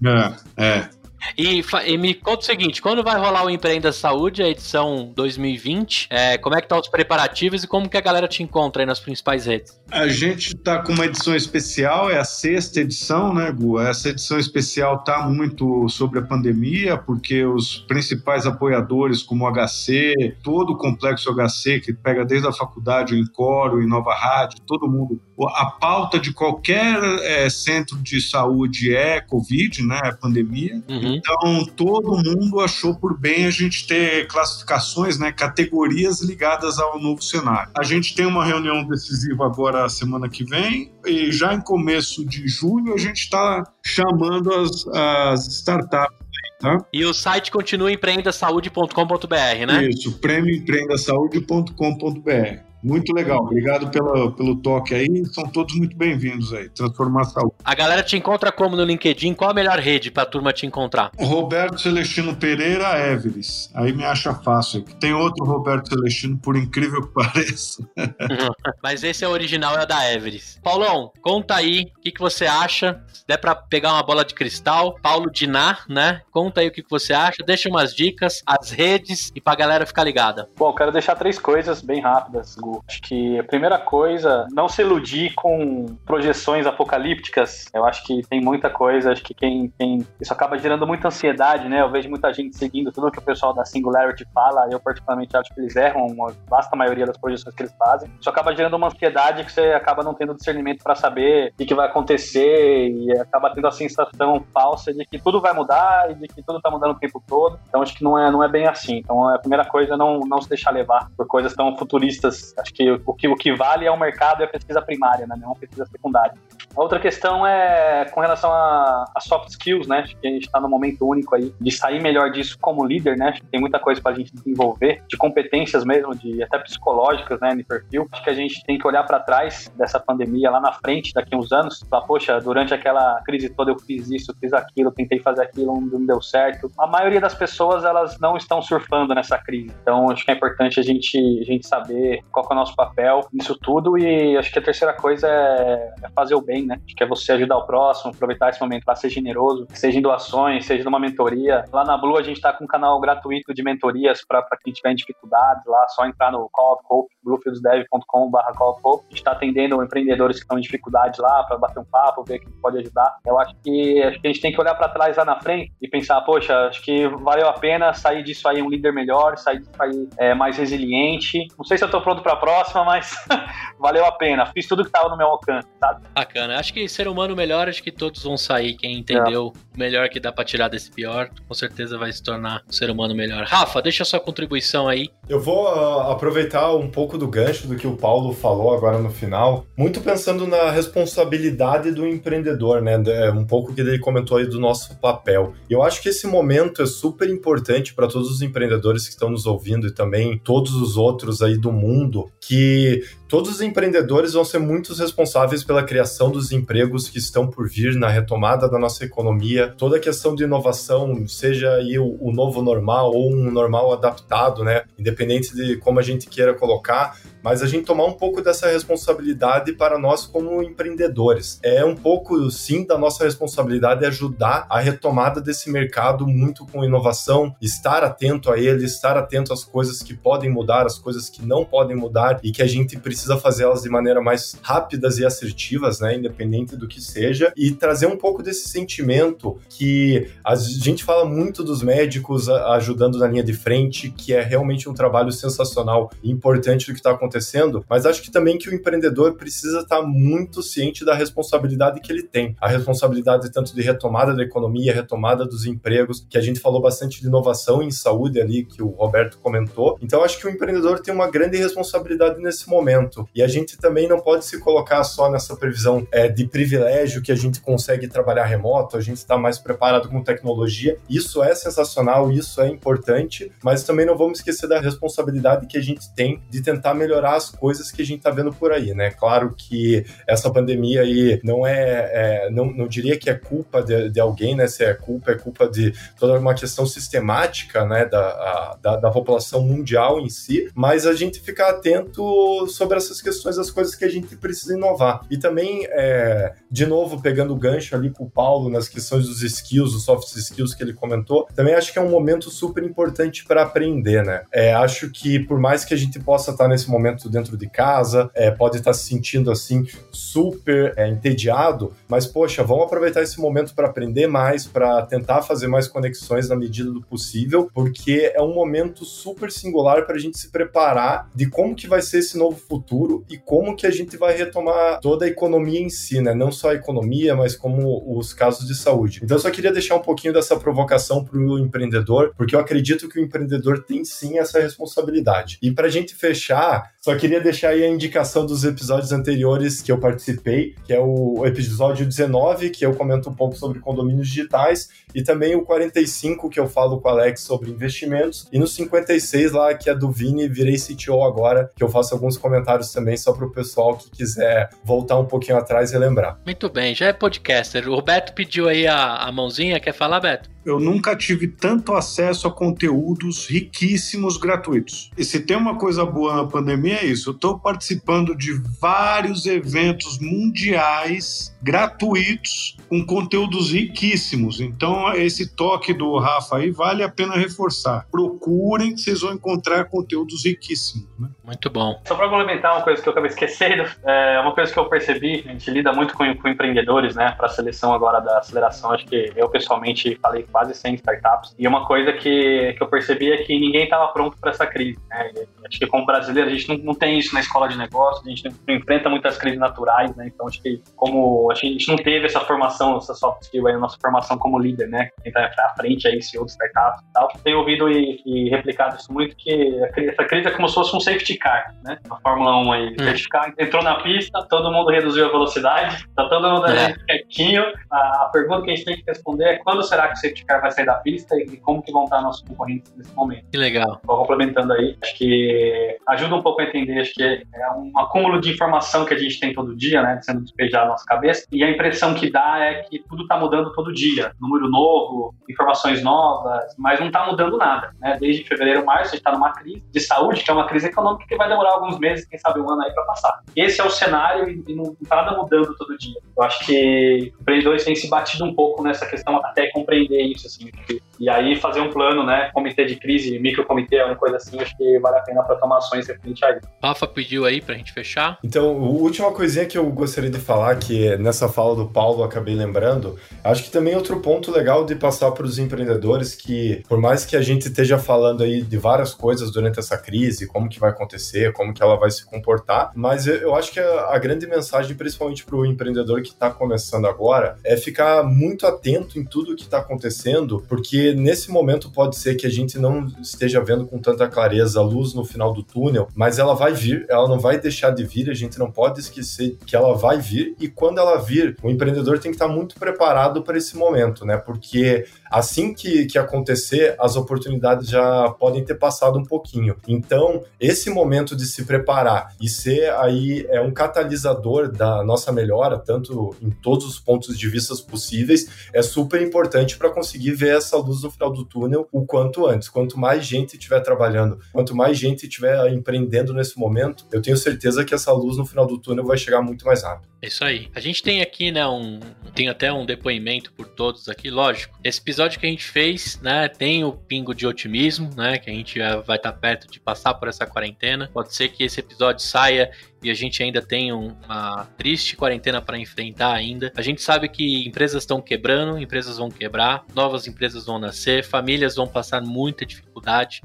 É, é. E, e, me conta o seguinte, quando vai rolar o Empreenda Saúde, a edição 2020, é, como é que tá os preparativos e como que a galera te encontra aí nas principais redes? A gente tá com uma edição especial, é a sexta edição, né, Gu? Essa edição especial tá muito sobre a pandemia, porque os principais apoiadores, como o HC, todo o complexo HC, que pega desde a faculdade, o Encoro, em Nova Rádio, todo mundo. A pauta de qualquer é, centro de saúde é Covid, né, a pandemia. Uhum. Então, todo mundo achou por bem a gente ter classificações, né, categorias ligadas ao novo cenário. A gente tem uma reunião decisiva agora semana que vem e já em começo de julho a gente está chamando as, as startups Tá? E o site continua empreendasaude.com.br, né? Isso, prêmioempreendasaude.com.br. Muito legal, obrigado pela, pelo toque aí. São todos muito bem-vindos aí. Transformar a saúde. A galera te encontra como no LinkedIn? Qual a melhor rede pra turma te encontrar? Roberto Celestino Pereira Everest. Aí me acha fácil. Tem outro Roberto Celestino, por incrível que [LAUGHS] pareça. [LAUGHS] Mas esse é o original, é da Everest. Paulão, conta aí o que, que você acha. Se der pra pegar uma bola de cristal, Paulo Dinar, né? Conta aí o que, que você acha. Deixa umas dicas, as redes e pra galera ficar ligada. Bom, quero deixar três coisas bem rápidas, Acho que a primeira coisa, não se iludir com projeções apocalípticas. Eu acho que tem muita coisa, acho que quem tem. Isso acaba gerando muita ansiedade, né? Eu vejo muita gente seguindo tudo que o pessoal da Singularity fala. Eu, particularmente, acho que eles erram uma vasta maioria das projeções que eles fazem. Isso acaba gerando uma ansiedade que você acaba não tendo discernimento para saber o que, vai acontecer e acaba tendo a sensação falsa de que tudo vai mudar e de que tudo tá mudando o tempo todo. Então, acho que não é, não é bem assim. Então, a primeira coisa é não, não se deixar levar por coisas tão futuristas Acho que o que, o que vale é o mercado e a pesquisa primária, né? não a pesquisa secundária. A outra questão é com relação a, a soft skills, né? Acho que a gente está num momento único aí de sair melhor disso como líder, né? Acho que tem muita coisa para a gente desenvolver, de competências mesmo, de até psicológicas, né? No perfil. Acho que a gente tem que olhar para trás dessa pandemia lá na frente, daqui uns anos, falar, poxa, durante aquela crise toda eu fiz isso, fiz aquilo, tentei fazer aquilo, não deu certo. A maioria das pessoas, elas não estão surfando nessa crise. Então, acho que é importante a gente, a gente saber qual é o nosso papel nisso tudo e acho que a terceira coisa é, é fazer o bem né? Que é você ajudar o próximo, aproveitar esse momento para ser generoso, seja em doações, seja numa mentoria. Lá na Blue a gente está com um canal gratuito de mentorias para quem tiver em dificuldades lá, só entrar no Call of Hope, bluefieldsdev.com.br Call of Hope. A gente está atendendo empreendedores que estão em dificuldade lá para bater um papo, ver quem pode ajudar. Eu acho que, acho que a gente tem que olhar para trás lá na frente e pensar, poxa, acho que valeu a pena sair disso aí um líder melhor, sair disso aí é, mais resiliente. Não sei se eu estou pronto para a próxima, mas [LAUGHS] valeu a pena. Fiz tudo que estava no meu alcance, sabe? Bacana. Acho que ser humano melhor, acho que todos vão sair. Quem entendeu é. o melhor que dá para tirar desse pior, com certeza vai se tornar um ser humano melhor. Rafa, deixa sua contribuição aí. Eu vou uh, aproveitar um pouco do gancho do que o Paulo falou agora no final, muito pensando na responsabilidade do empreendedor, né? É um pouco que ele comentou aí do nosso papel. Eu acho que esse momento é super importante para todos os empreendedores que estão nos ouvindo e também todos os outros aí do mundo, que todos os empreendedores vão ser muito responsáveis pela criação dos empregos que estão por vir na retomada da nossa economia, toda a questão de inovação, seja aí o, o novo normal ou um normal adaptado, né? Independente de como a gente queira colocar, mas a gente tomar um pouco dessa responsabilidade para nós como empreendedores. É um pouco, sim, da nossa responsabilidade ajudar a retomada desse mercado muito com inovação, estar atento a ele, estar atento às coisas que podem mudar, às coisas que não podem mudar e que a gente precisa fazê-las de maneira mais rápidas e assertivas, né, independente do que seja, e trazer um pouco desse sentimento que a gente fala muito dos médicos ajudando na linha de frente, que é realmente um trabalho sensacional e importante do que está acontecendo mas acho que também que o empreendedor precisa estar muito ciente da responsabilidade que ele tem. A responsabilidade tanto de retomada da economia, retomada dos empregos, que a gente falou bastante de inovação em saúde ali, que o Roberto comentou. Então acho que o empreendedor tem uma grande responsabilidade nesse momento. E a gente também não pode se colocar só nessa previsão é, de privilégio que a gente consegue trabalhar remoto, a gente está mais preparado com tecnologia. Isso é sensacional, isso é importante, mas também não vamos esquecer da responsabilidade que a gente tem de tentar melhorar melhorar as coisas que a gente está vendo por aí, né? Claro que essa pandemia aí não é, é não, não diria que é culpa de, de, alguém, né? Se é culpa, é culpa de toda uma questão sistemática, né? Da, a, da, da, população mundial em si, mas a gente ficar atento sobre essas questões, as coisas que a gente precisa inovar. E também, é, de novo, pegando o gancho ali com o Paulo nas questões dos skills, os soft skills que ele comentou, também acho que é um momento super importante para aprender, né? É, acho que por mais que a gente possa estar nesse momento dentro de casa, é, pode estar se sentindo assim super é, entediado, mas poxa, vamos aproveitar esse momento para aprender mais, para tentar fazer mais conexões na medida do possível, porque é um momento super singular para a gente se preparar de como que vai ser esse novo futuro e como que a gente vai retomar toda a economia em si, né? Não só a economia, mas como os casos de saúde. Então eu só queria deixar um pouquinho dessa provocação para o empreendedor, porque eu acredito que o empreendedor tem sim essa responsabilidade. E para a gente fechar, só queria deixar aí a indicação dos episódios anteriores que eu participei, que é o episódio 19, que eu comento um pouco sobre condomínios digitais, e também o 45, que eu falo com o Alex sobre investimentos, e no 56 lá, que é do Vini, virei CTO agora, que eu faço alguns comentários também só para o pessoal que quiser voltar um pouquinho atrás e lembrar. Muito bem, já é podcaster. O Beto pediu aí a, a mãozinha, quer falar, Beto? eu nunca tive tanto acesso a conteúdos riquíssimos gratuitos. E se tem uma coisa boa na pandemia é isso. Eu estou participando de vários eventos mundiais gratuitos com conteúdos riquíssimos. Então, esse toque do Rafa aí vale a pena reforçar. Procurem que vocês vão encontrar conteúdos riquíssimos. Né? Muito bom. Só para complementar uma coisa que eu acabei esquecendo, [LAUGHS] é uma coisa que eu percebi, a gente lida muito com, com empreendedores, né, para a seleção agora da aceleração. Acho que eu pessoalmente falei quase 100 startups. E uma coisa que, que eu percebi é que ninguém estava pronto para essa crise. Né? Acho que como brasileiro a gente não, não tem isso na escola de negócios, a gente não enfrenta muitas crises naturais, né? Então acho que como a gente não teve essa formação, essa soft skill aí, a nossa formação como líder, né? Quem tá à frente aí, CEO de startups e tal. Tenho ouvido e, e, replicado isso muito que essa crise é como se fosse um safety car, né? Na Fórmula 1 aí. Hum. Safety car entrou na pista, todo mundo reduziu a velocidade, tá todo mundo é. quietinho. A, a pergunta que a gente tem que responder é quando será que o safety car vai sair da pista e como que vão estar nossos concorrentes nesse momento. Que legal. Vou complementando aí, acho que ajuda um pouco a entender, acho que é um acúmulo de informação que a gente tem todo dia, né, sendo despejado na nossa cabeça, e a impressão que dá é que tudo está mudando todo dia, número novo, informações novas, mas não está mudando nada, né, desde fevereiro, março, a gente está numa crise de saúde, que é uma crise econômica que vai demorar alguns meses, quem sabe um ano aí para passar. Esse é o cenário e não está nada mudando todo dia. Eu acho que empreendedores têm se batido um pouco nessa questão até compreender isso, assim, e aí fazer um plano, né, comitê de crise, microcomitê, alguma coisa assim, acho que vale a pena para tomar ações referente a isso. Rafa pediu aí pra gente fechar. Então, a última coisinha que eu gostaria de falar, que nessa fala do Paulo eu acabei lembrando, acho que também outro ponto legal de passar para os empreendedores que, por mais que a gente esteja falando aí de várias coisas durante essa crise, como que vai acontecer, como que ela vai se comportar, mas eu acho que a, a grande mensagem, principalmente para o empreendedor que está começando agora, é ficar muito atento em tudo que está acontecendo, porque nesse momento pode ser que a gente não esteja vendo com tanta clareza a luz no final do túnel, mas ela vai vir, ela não vai deixar de vir, a gente não pode esquecer que ela vai vir e quando ela vir, o empreendedor tem que estar muito preparado para esse momento, né? Porque assim que, que acontecer, as oportunidades já podem ter passado um pouquinho. Então, esse momento de se preparar e ser aí é um catalisador da nossa melhora, tanto em todos os pontos de vista possíveis, é super importante para conseguir ver essa luz no final do túnel o quanto antes. Quanto mais gente estiver trabalhando, quanto mais gente estiver empreendendo nesse momento, eu tenho certeza que essa luz no final do túnel vai chegar muito mais rápido. É isso aí. A gente tem aqui, né, um. Tem até um depoimento por todos aqui, lógico. Esse episódio que a gente fez, né, tem o pingo de otimismo, né, que a gente vai estar perto de passar por essa quarentena. Pode ser que esse episódio saia e a gente ainda tem uma triste quarentena para enfrentar ainda. A gente sabe que empresas estão quebrando, empresas vão quebrar, novas empresas vão nascer, famílias vão passar muita dificuldade.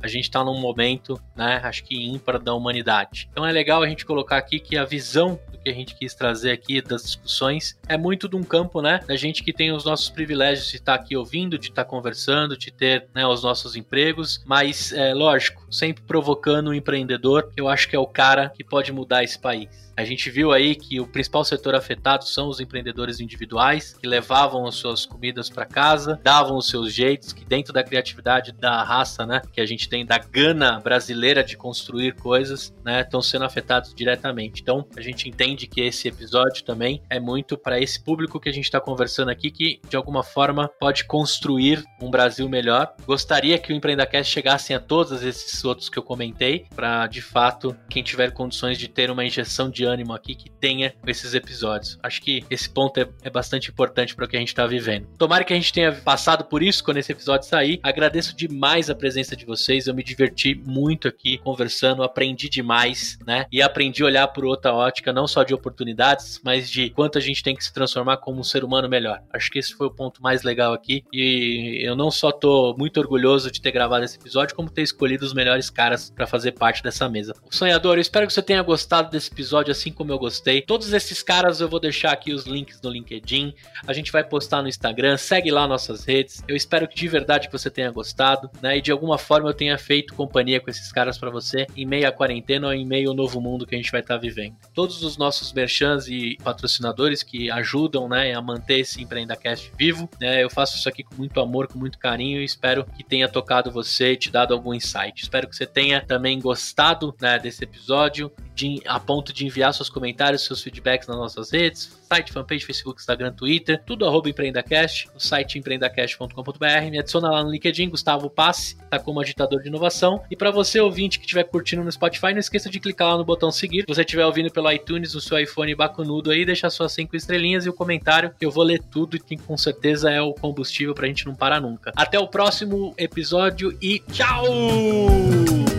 A gente está num momento, né, acho que ímpar da humanidade. Então é legal a gente colocar aqui que a visão do que a gente quis trazer aqui das discussões é muito de um campo, né, da gente que tem os nossos privilégios de estar aqui ouvindo, de estar conversando, de ter, né, os nossos empregos, mas é lógico, sempre provocando o empreendedor, eu acho que é o cara que pode mudar esse país. A gente viu aí que o principal setor afetado são os empreendedores individuais, que levavam as suas comidas para casa, davam os seus jeitos, que dentro da criatividade da raça, né, que a gente tem da gana brasileira de construir coisas, né, estão sendo afetados diretamente. Então, a gente entende que esse episódio também é muito para esse público que a gente está conversando aqui, que de alguma forma pode construir um Brasil melhor. Gostaria que o Empreendacast chegasse a todos esses outros que eu comentei, para de fato quem tiver condições de ter uma injeção de ânimo aqui que tenha esses episódios. Acho que esse ponto é, é bastante importante para o que a gente está vivendo. Tomara que a gente tenha passado por isso quando esse episódio sair. Agradeço demais a presença de vocês. Eu me diverti muito aqui conversando, aprendi demais, né? E aprendi a olhar por outra ótica, não só de oportunidades, mas de quanto a gente tem que se transformar como um ser humano melhor. Acho que esse foi o ponto mais legal aqui. E eu não só tô muito orgulhoso de ter gravado esse episódio, como ter escolhido os melhores caras para fazer parte dessa mesa. Sonhador, eu espero que você tenha gostado desse episódio assim como eu gostei. Todos esses caras eu vou deixar aqui os links no LinkedIn. A gente vai postar no Instagram, segue lá nossas redes. Eu espero que de verdade que você tenha gostado, né? E de alguma forma eu tenha feito companhia com esses caras para você em meio à quarentena ou em meio ao novo mundo que a gente vai estar tá vivendo. Todos os nossos merchans e patrocinadores que ajudam, né, a manter esse EmpreendaCast vivo, né? Eu faço isso aqui com muito amor, com muito carinho e espero que tenha tocado você e te dado algum insight. Espero que você tenha também gostado, né, desse episódio de, a ponto de enviar seus comentários, seus feedbacks nas nossas redes, site, fanpage, Facebook, Instagram, Twitter, tudo arroba empreendacast, no site empreendacast.com.br, me adiciona lá no LinkedIn, Gustavo Passe, tá como agitador de inovação, e para você ouvinte que estiver curtindo no Spotify, não esqueça de clicar lá no botão seguir, se você estiver ouvindo pelo iTunes, no seu iPhone bacunudo aí, deixar suas cinco estrelinhas e o comentário, que eu vou ler tudo e que com certeza é o combustível pra gente não parar nunca. Até o próximo episódio e tchau!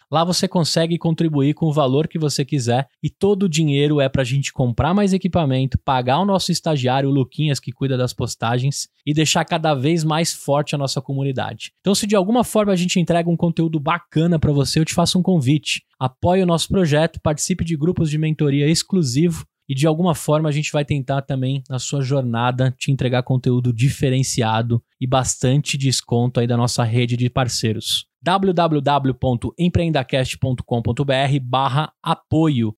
Lá você consegue contribuir com o valor que você quiser e todo o dinheiro é para a gente comprar mais equipamento, pagar o nosso estagiário, o Luquinhas, que cuida das postagens, e deixar cada vez mais forte a nossa comunidade. Então, se de alguma forma a gente entrega um conteúdo bacana para você, eu te faço um convite. Apoie o nosso projeto, participe de grupos de mentoria exclusivo e de alguma forma a gente vai tentar também na sua jornada te entregar conteúdo diferenciado e bastante desconto aí da nossa rede de parceiros www.empreendacast.com.br barra apoio